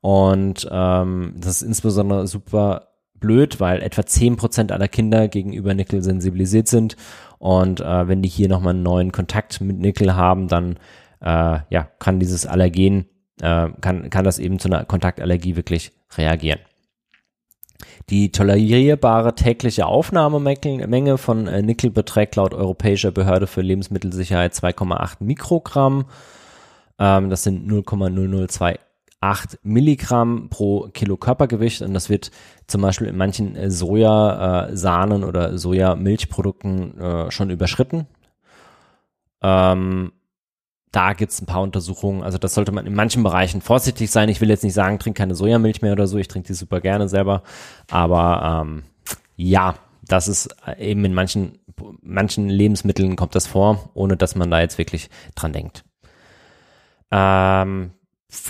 Und ähm, das ist insbesondere super blöd, weil etwa zehn Prozent aller Kinder gegenüber Nickel sensibilisiert sind. Und äh, wenn die hier nochmal einen neuen Kontakt mit Nickel haben, dann äh, ja, kann dieses Allergen, äh, kann, kann das eben zu einer Kontaktallergie wirklich reagieren. Die tolerierbare tägliche Aufnahmemenge von äh, Nickel beträgt laut Europäischer Behörde für Lebensmittelsicherheit 2,8 Mikrogramm. Ähm, das sind 0,0028 Milligramm pro Kilo Körpergewicht und das wird zum Beispiel in manchen äh, Sojasahnen äh, oder Sojamilchprodukten äh, schon überschritten. Ähm, da gibt's ein paar Untersuchungen. Also das sollte man in manchen Bereichen vorsichtig sein. Ich will jetzt nicht sagen, trink keine Sojamilch mehr oder so. Ich trinke die super gerne selber. Aber ähm, ja, das ist äh, eben in manchen, manchen Lebensmitteln kommt das vor, ohne dass man da jetzt wirklich dran denkt. Ähm,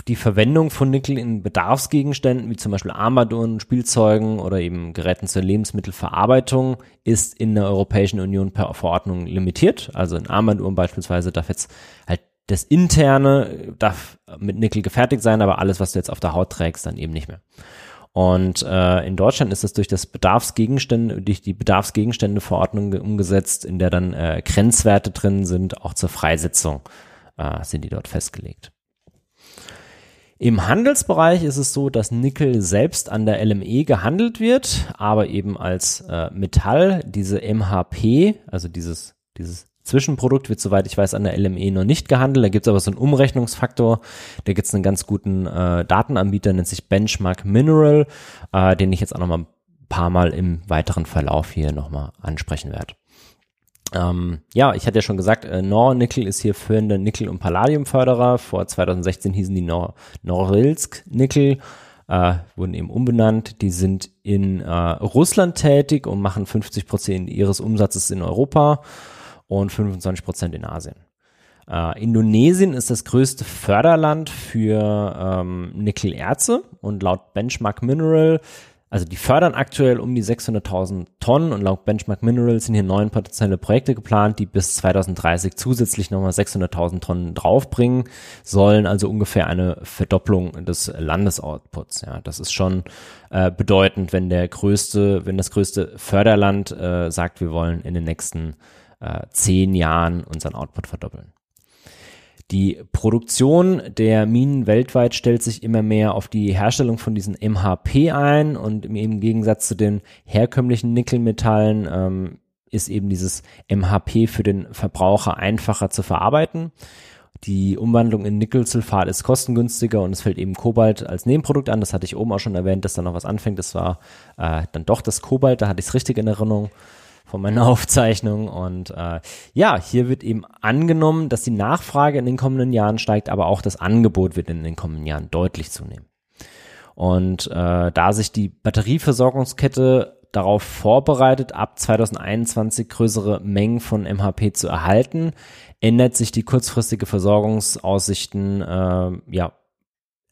die Verwendung von Nickel in Bedarfsgegenständen, wie zum Beispiel Armbanduhren, Spielzeugen oder eben Geräten zur Lebensmittelverarbeitung, ist in der Europäischen Union per Verordnung limitiert. Also in Armbanduhren beispielsweise darf jetzt halt das interne darf mit Nickel gefertigt sein, aber alles, was du jetzt auf der Haut trägst, dann eben nicht mehr. Und äh, in Deutschland ist das durch das Bedarfsgegenstände, durch die Bedarfsgegenstände-Verordnung umgesetzt, in der dann äh, Grenzwerte drin sind, auch zur Freisetzung äh, sind die dort festgelegt. Im Handelsbereich ist es so, dass Nickel selbst an der LME gehandelt wird, aber eben als äh, Metall, diese MHP, also dieses, dieses Zwischenprodukt wird, soweit ich weiß, an der LME noch nicht gehandelt. Da gibt es aber so einen Umrechnungsfaktor. Da gibt es einen ganz guten äh, Datenanbieter, nennt sich Benchmark Mineral, äh, den ich jetzt auch noch mal ein paar Mal im weiteren Verlauf hier nochmal ansprechen werde. Ähm, ja, ich hatte ja schon gesagt, äh, Nor-Nickel ist hier führender Nickel- und Palladiumförderer. Vor 2016 hießen die Nor Norilsk-Nickel, äh, wurden eben umbenannt. Die sind in äh, Russland tätig und machen 50 Prozent ihres Umsatzes in Europa und 25 Prozent in Asien. Äh, Indonesien ist das größte Förderland für ähm, Nickelerze und laut Benchmark Mineral, also die fördern aktuell um die 600.000 Tonnen und laut Benchmark Mineral sind hier neun potenzielle Projekte geplant, die bis 2030 zusätzlich nochmal 600.000 Tonnen draufbringen sollen, also ungefähr eine Verdopplung des Landesoutputs. Ja, das ist schon äh, bedeutend, wenn der größte, wenn das größte Förderland äh, sagt, wir wollen in den nächsten äh, zehn Jahren unseren Output verdoppeln. Die Produktion der Minen weltweit stellt sich immer mehr auf die Herstellung von diesen MHP ein und im Gegensatz zu den herkömmlichen Nickelmetallen ähm, ist eben dieses MHP für den Verbraucher einfacher zu verarbeiten. Die Umwandlung in Nickelsulfat ist kostengünstiger und es fällt eben Kobalt als Nebenprodukt an. Das hatte ich oben auch schon erwähnt, dass da noch was anfängt. Das war äh, dann doch das Kobalt, da hatte ich es richtig in Erinnerung von meiner Aufzeichnung. Und äh, ja, hier wird eben angenommen, dass die Nachfrage in den kommenden Jahren steigt, aber auch das Angebot wird in den kommenden Jahren deutlich zunehmen. Und äh, da sich die Batterieversorgungskette darauf vorbereitet, ab 2021 größere Mengen von MHP zu erhalten, ändert sich die kurzfristige Versorgungsaussichten, äh, ja,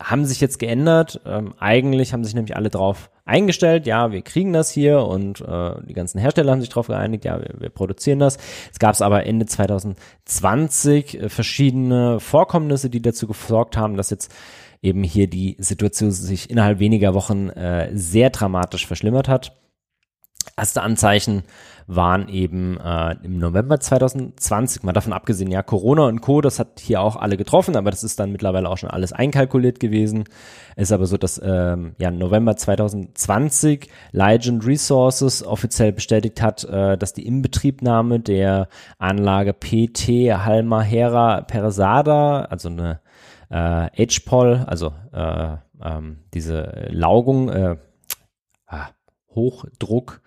haben sich jetzt geändert. Ähm, eigentlich haben sich nämlich alle drauf eingestellt, ja, wir kriegen das hier und äh, die ganzen Hersteller haben sich darauf geeinigt, ja, wir, wir produzieren das. Es gab aber Ende 2020 äh, verschiedene Vorkommnisse, die dazu gesorgt haben, dass jetzt eben hier die Situation sich innerhalb weniger Wochen äh, sehr dramatisch verschlimmert hat. Erste Anzeichen waren eben äh, im November 2020, mal davon abgesehen, ja, Corona und Co., das hat hier auch alle getroffen, aber das ist dann mittlerweile auch schon alles einkalkuliert gewesen. Ist aber so, dass ähm, ja November 2020 Legend Resources offiziell bestätigt hat, äh, dass die Inbetriebnahme der Anlage PT Halmahera Persada, also eine äh, HPOL, also äh, ähm, diese Laugung, äh, ah, Hochdruck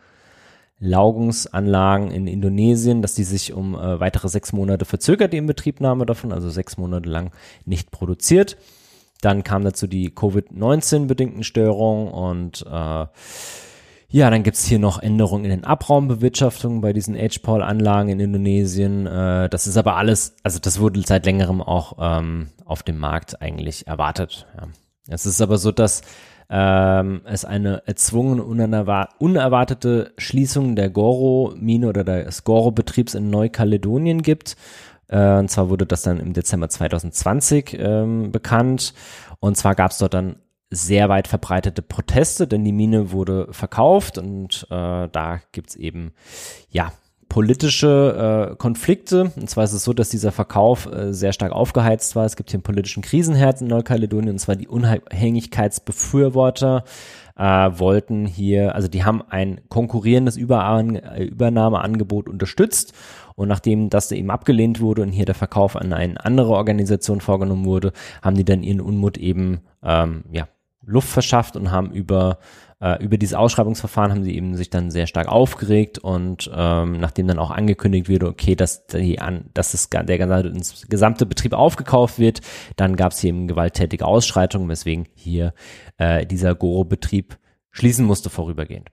Laugungsanlagen in Indonesien, dass die sich um äh, weitere sechs Monate verzögert, die Inbetriebnahme davon, also sechs Monate lang nicht produziert. Dann kam dazu die Covid-19-bedingten Störungen und äh, ja, dann gibt's hier noch Änderungen in den Abraumbewirtschaftungen bei diesen HPOL-Anlagen in Indonesien. Äh, das ist aber alles, also das wurde seit längerem auch ähm, auf dem Markt eigentlich erwartet. Ja. Es ist aber so, dass ähm, es eine erzwungene, unerwartete Schließung der Goro-Mine oder des Goro-Betriebs in Neukaledonien gibt. Äh, und zwar wurde das dann im Dezember 2020 ähm, bekannt. Und zwar gab es dort dann sehr weit verbreitete Proteste, denn die Mine wurde verkauft und äh, da gibt's eben ja politische äh, Konflikte. Und zwar ist es so, dass dieser Verkauf äh, sehr stark aufgeheizt war. Es gibt hier einen politischen Krisenherz in Neukaledonien, und zwar die Unabhängigkeitsbefürworter äh, wollten hier, also die haben ein konkurrierendes Überan Übernahmeangebot unterstützt. Und nachdem das eben abgelehnt wurde und hier der Verkauf an eine andere Organisation vorgenommen wurde, haben die dann ihren Unmut eben ähm, ja, Luft verschafft und haben über äh, über dieses Ausschreibungsverfahren haben sie eben sich dann sehr stark aufgeregt und ähm, nachdem dann auch angekündigt wurde, okay, dass die an, dass das, der gesamte, gesamte Betrieb aufgekauft wird, dann gab es eben gewalttätige Ausschreitungen, weswegen hier äh, dieser Goro-Betrieb schließen musste vorübergehend.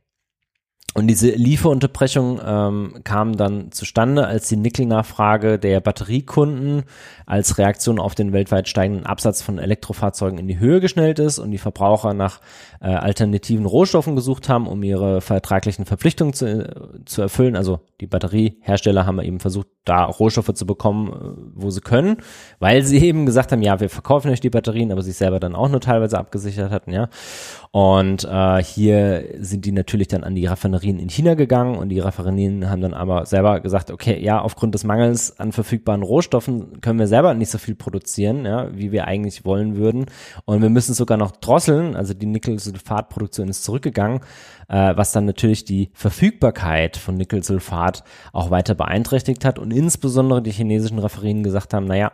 Und diese Lieferunterbrechung ähm, kam dann zustande, als die Nickelnachfrage der Batteriekunden als Reaktion auf den weltweit steigenden Absatz von Elektrofahrzeugen in die Höhe geschnellt ist und die Verbraucher nach äh, alternativen Rohstoffen gesucht haben, um ihre vertraglichen Verpflichtungen zu, äh, zu erfüllen. Also die Batteriehersteller haben eben versucht, da Rohstoffe zu bekommen, äh, wo sie können, weil sie eben gesagt haben, ja, wir verkaufen euch die Batterien, aber sich selber dann auch nur teilweise abgesichert hatten, ja. Und äh, hier sind die natürlich dann an die Raffinerien in China gegangen und die Raffinerien haben dann aber selber gesagt, okay, ja, aufgrund des Mangels an verfügbaren Rohstoffen können wir selber nicht so viel produzieren, ja, wie wir eigentlich wollen würden. Und wir müssen sogar noch drosseln, also die Nickelsulfatproduktion ist zurückgegangen, äh, was dann natürlich die Verfügbarkeit von Nickelsulfat auch weiter beeinträchtigt hat und insbesondere die chinesischen Raffinerien gesagt haben, naja,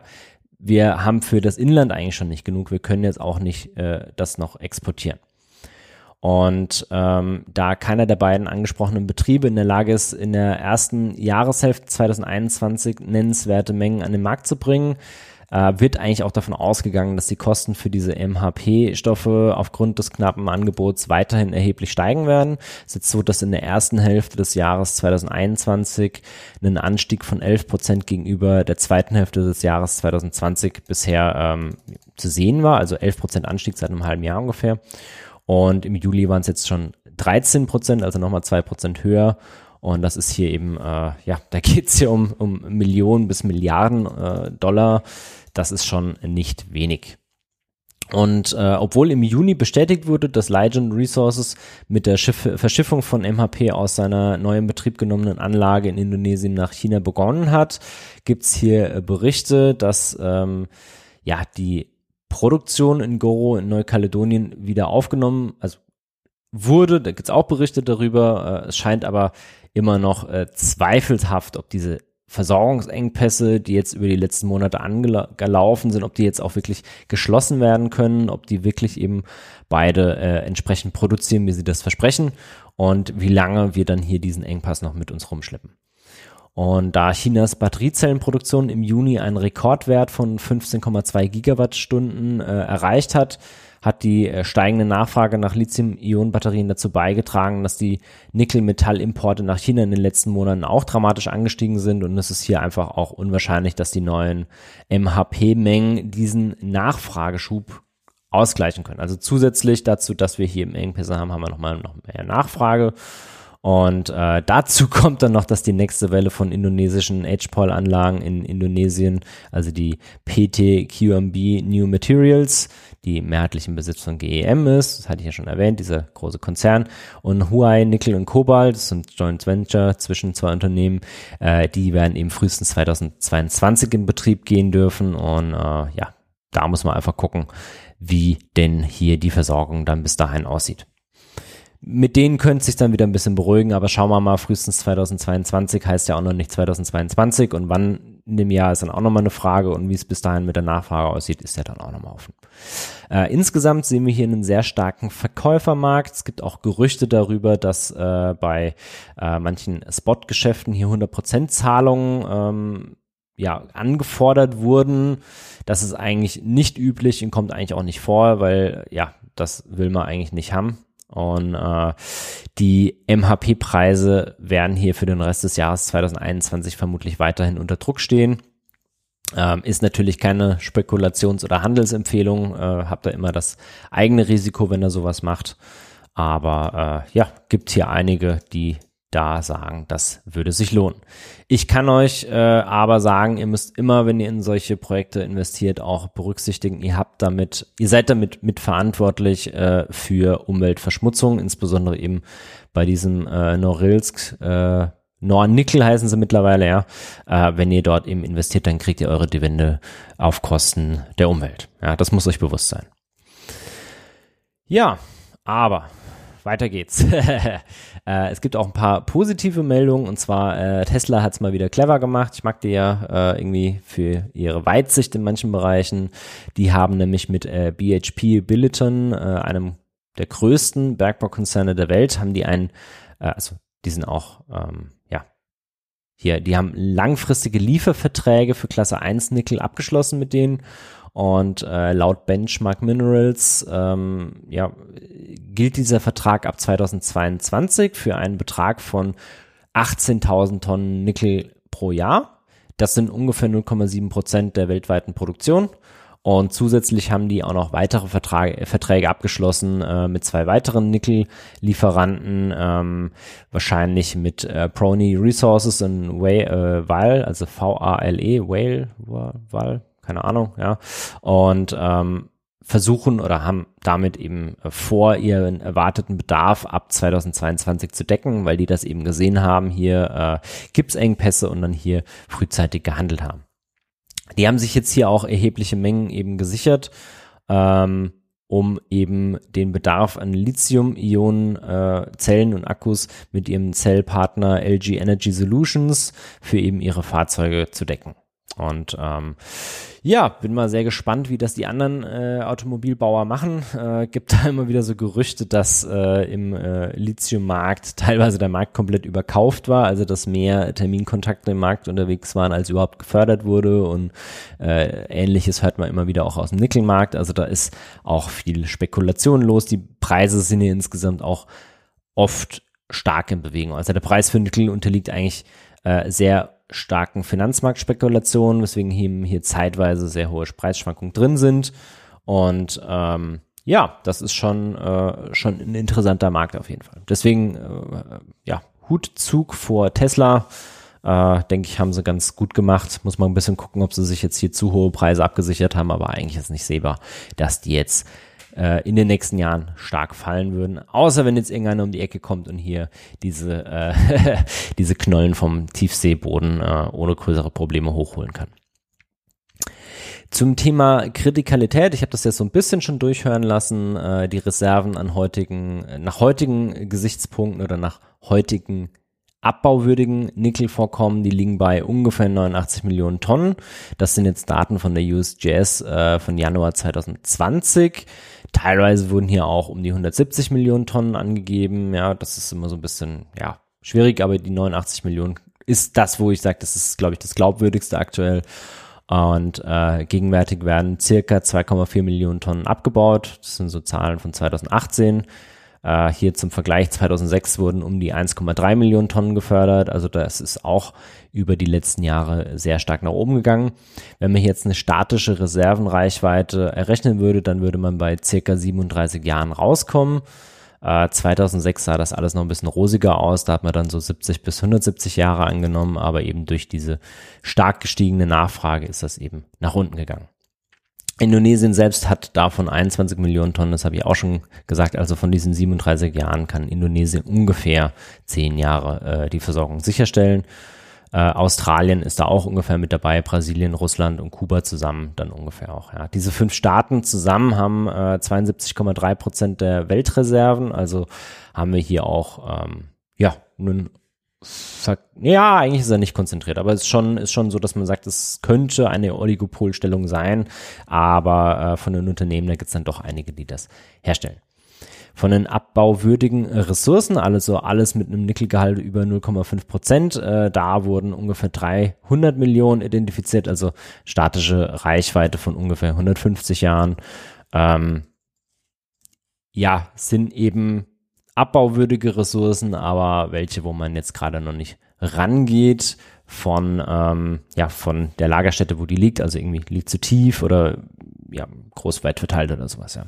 wir haben für das Inland eigentlich schon nicht genug, wir können jetzt auch nicht äh, das noch exportieren. Und ähm, da keiner der beiden angesprochenen Betriebe in der Lage ist, in der ersten Jahreshälfte 2021 nennenswerte Mengen an den Markt zu bringen, äh, wird eigentlich auch davon ausgegangen, dass die Kosten für diese MHP-Stoffe aufgrund des knappen Angebots weiterhin erheblich steigen werden. Es ist jetzt so, dass in der ersten Hälfte des Jahres 2021 ein Anstieg von 11 Prozent gegenüber der zweiten Hälfte des Jahres 2020 bisher ähm, zu sehen war, also 11 Prozent Anstieg seit einem halben Jahr ungefähr. Und im Juli waren es jetzt schon 13 Prozent, also nochmal zwei Prozent höher. Und das ist hier eben, äh, ja, da geht es hier um, um Millionen bis Milliarden äh, Dollar. Das ist schon nicht wenig. Und äh, obwohl im Juni bestätigt wurde, dass Legend Resources mit der Schiff Verschiffung von MHP aus seiner neuen Betrieb genommenen Anlage in Indonesien nach China begonnen hat, gibt's hier äh, Berichte, dass ähm, ja die Produktion in Goro in Neukaledonien wieder aufgenommen, also wurde, da gibt's auch Berichte darüber, äh, es scheint aber immer noch äh, zweifelhaft, ob diese Versorgungsengpässe, die jetzt über die letzten Monate angelaufen sind, ob die jetzt auch wirklich geschlossen werden können, ob die wirklich eben beide äh, entsprechend produzieren, wie sie das versprechen und wie lange wir dann hier diesen Engpass noch mit uns rumschleppen. Und da Chinas Batteriezellenproduktion im Juni einen Rekordwert von 15,2 Gigawattstunden äh, erreicht hat, hat die äh, steigende Nachfrage nach Lithium-Ionen-Batterien dazu beigetragen, dass die Nickel-Metall-Importe nach China in den letzten Monaten auch dramatisch angestiegen sind und es ist hier einfach auch unwahrscheinlich, dass die neuen MHP-Mengen diesen Nachfrageschub ausgleichen können. Also zusätzlich dazu, dass wir hier im Engpässe haben, haben wir nochmal noch mehr Nachfrage. Und äh, dazu kommt dann noch, dass die nächste Welle von indonesischen HPOL-Anlagen in Indonesien, also die PT-QMB New Materials, die mehrheitlich im Besitz von GEM ist, das hatte ich ja schon erwähnt, dieser große Konzern, und Huawei Nickel und Kobalt, das sind Joint Venture zwischen zwei Unternehmen, äh, die werden eben frühestens 2022 in Betrieb gehen dürfen und äh, ja, da muss man einfach gucken, wie denn hier die Versorgung dann bis dahin aussieht mit denen könnte es sich dann wieder ein bisschen beruhigen, aber schauen wir mal, frühestens 2022 heißt ja auch noch nicht 2022 und wann in dem Jahr ist dann auch nochmal eine Frage und wie es bis dahin mit der Nachfrage aussieht, ist ja dann auch nochmal offen. Äh, insgesamt sehen wir hier einen sehr starken Verkäufermarkt. Es gibt auch Gerüchte darüber, dass äh, bei äh, manchen Spotgeschäften hier 100% Zahlungen ähm, ja, angefordert wurden. Das ist eigentlich nicht üblich und kommt eigentlich auch nicht vor, weil ja, das will man eigentlich nicht haben. Und äh, die MHP-Preise werden hier für den Rest des Jahres 2021 vermutlich weiterhin unter Druck stehen. Ähm, ist natürlich keine Spekulations- oder Handelsempfehlung. Äh, habt da immer das eigene Risiko, wenn er sowas macht. Aber äh, ja, gibt hier einige, die da sagen, das würde sich lohnen. Ich kann euch äh, aber sagen, ihr müsst immer, wenn ihr in solche Projekte investiert, auch berücksichtigen, ihr habt damit, ihr seid damit mitverantwortlich äh, für Umweltverschmutzung, insbesondere eben bei diesem äh, Norilsk äh, Nornickel heißen sie mittlerweile, ja. Äh, wenn ihr dort eben investiert, dann kriegt ihr eure Dividende auf Kosten der Umwelt. Ja, das muss euch bewusst sein. Ja, aber weiter geht's. äh, es gibt auch ein paar positive Meldungen und zwar äh, Tesla hat es mal wieder clever gemacht. Ich mag die ja äh, irgendwie für ihre Weitsicht in manchen Bereichen. Die haben nämlich mit äh, BHP Billiton, äh, einem der größten Bergbaukonzerne der Welt, haben die einen, äh, also die sind auch, ähm, ja, hier, die haben langfristige Lieferverträge für Klasse 1 Nickel abgeschlossen mit denen und äh, laut Benchmark Minerals ähm, ja, gilt dieser Vertrag ab 2022 für einen Betrag von 18.000 Tonnen Nickel pro Jahr. Das sind ungefähr 0,7 Prozent der weltweiten Produktion. Und zusätzlich haben die auch noch weitere Vertrag, Verträge abgeschlossen äh, mit zwei weiteren Nickel-Lieferanten, ähm, wahrscheinlich mit äh, Prony Resources in Whale, äh, also V-A-L-E, Whale, Val, keine Ahnung, ja. Und ähm, versuchen oder haben damit eben äh, vor, ihren erwarteten Bedarf ab 2022 zu decken, weil die das eben gesehen haben, hier äh, gibt Engpässe und dann hier frühzeitig gehandelt haben. Die haben sich jetzt hier auch erhebliche Mengen eben gesichert, ähm, um eben den Bedarf an Lithium-Ionen-Zellen äh, und Akkus mit ihrem Zellpartner LG Energy Solutions für eben ihre Fahrzeuge zu decken. Und ähm, ja, bin mal sehr gespannt, wie das die anderen äh, Automobilbauer machen. Äh, gibt da immer wieder so Gerüchte, dass äh, im äh, Lithium-Markt teilweise der Markt komplett überkauft war, also dass mehr Terminkontakte im Markt unterwegs waren, als überhaupt gefördert wurde. Und äh, ähnliches hört man immer wieder auch aus dem Nickelmarkt. Also da ist auch viel Spekulation los. Die Preise sind hier insgesamt auch oft stark in Bewegung. Also der Preis für Nickel unterliegt eigentlich äh, sehr starken Finanzmarktspekulationen, weswegen hier, hier zeitweise sehr hohe Preisschwankungen drin sind. Und ähm, ja, das ist schon, äh, schon ein interessanter Markt auf jeden Fall. Deswegen, äh, ja, Hutzug vor Tesla. Äh, denke ich, haben sie ganz gut gemacht. Muss man ein bisschen gucken, ob sie sich jetzt hier zu hohe Preise abgesichert haben, aber eigentlich ist nicht sehbar, dass die jetzt äh, in den nächsten Jahren stark fallen würden. Außer wenn jetzt irgendeiner um die Ecke kommt und hier diese, äh, diese Knollen vom Tiefseeboden äh, ohne größere Probleme hochholen kann. Zum Thema Kritikalität, ich habe das jetzt so ein bisschen schon durchhören lassen, äh, die Reserven an heutigen, nach heutigen Gesichtspunkten oder nach heutigen abbauwürdigen Nickelvorkommen, die liegen bei ungefähr 89 Millionen Tonnen. Das sind jetzt Daten von der USGS äh, von Januar 2020. Teilweise wurden hier auch um die 170 Millionen Tonnen angegeben. Ja, das ist immer so ein bisschen, ja, schwierig, aber die 89 Millionen ist das, wo ich sage, das ist, glaube ich, das glaubwürdigste aktuell. Und äh, gegenwärtig werden circa 2,4 Millionen Tonnen abgebaut. Das sind so Zahlen von 2018. Äh, hier zum Vergleich 2006 wurden um die 1,3 Millionen Tonnen gefördert. Also das ist auch über die letzten Jahre sehr stark nach oben gegangen. Wenn man jetzt eine statische Reservenreichweite errechnen würde, dann würde man bei circa 37 Jahren rauskommen. 2006 äh, sah das alles noch ein bisschen rosiger aus. Da hat man dann so 70 bis 170 Jahre angenommen, aber eben durch diese stark gestiegene Nachfrage ist das eben nach unten gegangen. Indonesien selbst hat davon 21 Millionen Tonnen, das habe ich auch schon gesagt. Also von diesen 37 Jahren kann Indonesien ungefähr 10 Jahre äh, die Versorgung sicherstellen. Äh, Australien ist da auch ungefähr mit dabei, Brasilien, Russland und Kuba zusammen dann ungefähr auch. Ja. Diese fünf Staaten zusammen haben äh, 72,3 Prozent der Weltreserven. Also haben wir hier auch ähm, ja einen ja, eigentlich ist er nicht konzentriert, aber es ist schon, ist schon so, dass man sagt, es könnte eine Oligopolstellung sein, aber äh, von den Unternehmen, da gibt es dann doch einige, die das herstellen. Von den abbauwürdigen Ressourcen, also alles mit einem Nickelgehalt über 0,5 Prozent, äh, da wurden ungefähr 300 Millionen identifiziert, also statische Reichweite von ungefähr 150 Jahren. Ähm, ja, sind eben abbauwürdige Ressourcen, aber welche, wo man jetzt gerade noch nicht rangeht von, ähm, ja, von der Lagerstätte, wo die liegt, also irgendwie liegt zu tief oder ja, groß weit verteilt oder sowas, ja.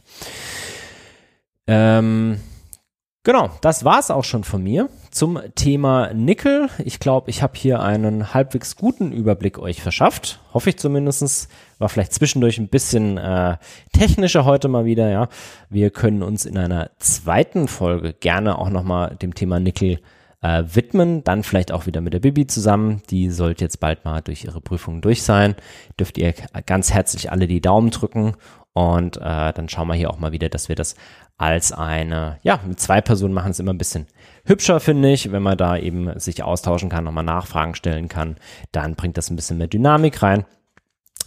Ähm, Genau, das war's auch schon von mir zum Thema Nickel. Ich glaube, ich habe hier einen halbwegs guten Überblick euch verschafft. Hoffe ich zumindestens. War vielleicht zwischendurch ein bisschen äh, technischer heute mal wieder, ja. Wir können uns in einer zweiten Folge gerne auch nochmal dem Thema Nickel äh, widmen. Dann vielleicht auch wieder mit der Bibi zusammen. Die sollte jetzt bald mal durch ihre Prüfungen durch sein. Dürft ihr ganz herzlich alle die Daumen drücken und äh, dann schauen wir hier auch mal wieder, dass wir das als eine, ja, mit zwei Personen machen es immer ein bisschen hübscher, finde ich. Wenn man da eben sich austauschen kann, nochmal Nachfragen stellen kann, dann bringt das ein bisschen mehr Dynamik rein.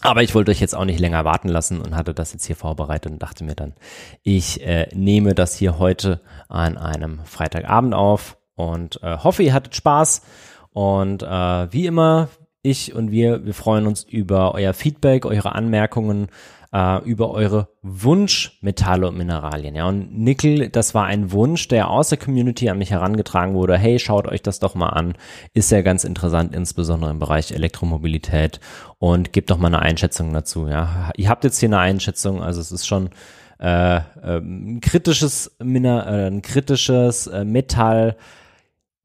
Aber ich wollte euch jetzt auch nicht länger warten lassen und hatte das jetzt hier vorbereitet und dachte mir dann, ich äh, nehme das hier heute an einem Freitagabend auf und äh, hoffe, ihr hattet Spaß. Und äh, wie immer, ich und wir, wir freuen uns über euer Feedback, eure Anmerkungen, äh, über eure Wunschmetalle und Mineralien. Ja, und Nickel, das war ein Wunsch, der aus der Community an mich herangetragen wurde. Hey, schaut euch das doch mal an. Ist ja ganz interessant, insbesondere im Bereich Elektromobilität. Und gebt doch mal eine Einschätzung dazu. Ja, ihr habt jetzt hier eine Einschätzung. Also es ist schon äh, äh, ein kritisches, Miner, äh, ein kritisches äh, Metall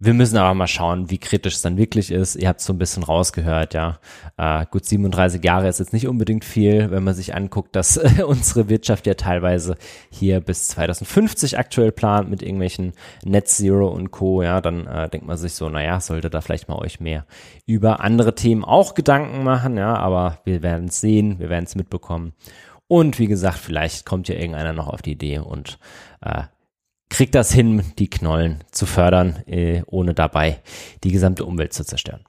wir müssen aber mal schauen, wie kritisch es dann wirklich ist. Ihr habt so ein bisschen rausgehört, ja. Äh, gut, 37 Jahre ist jetzt nicht unbedingt viel, wenn man sich anguckt, dass äh, unsere Wirtschaft ja teilweise hier bis 2050 aktuell plant mit irgendwelchen Net Zero und Co. Ja, dann äh, denkt man sich so, naja, sollte da vielleicht mal euch mehr über andere Themen auch Gedanken machen, ja, aber wir werden es sehen, wir werden es mitbekommen. Und wie gesagt, vielleicht kommt ja irgendeiner noch auf die Idee und äh, kriegt das hin, die Knollen zu fördern, äh, ohne dabei die gesamte Umwelt zu zerstören.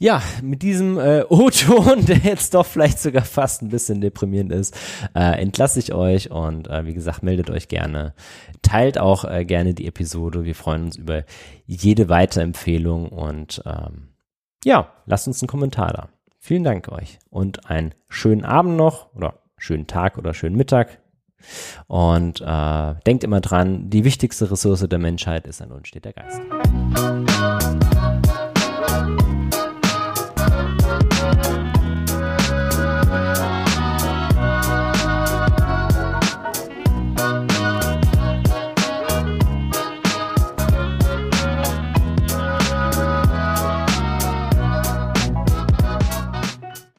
Ja, mit diesem äh, O-Ton, der jetzt doch vielleicht sogar fast ein bisschen deprimierend ist, äh, entlasse ich euch und äh, wie gesagt, meldet euch gerne. Teilt auch äh, gerne die Episode. Wir freuen uns über jede Weiterempfehlung und ähm, ja, lasst uns einen Kommentar da. Vielen Dank euch und einen schönen Abend noch oder schönen Tag oder schönen Mittag, und äh, denkt immer dran, die wichtigste Ressource der Menschheit ist ein unsteter Geist.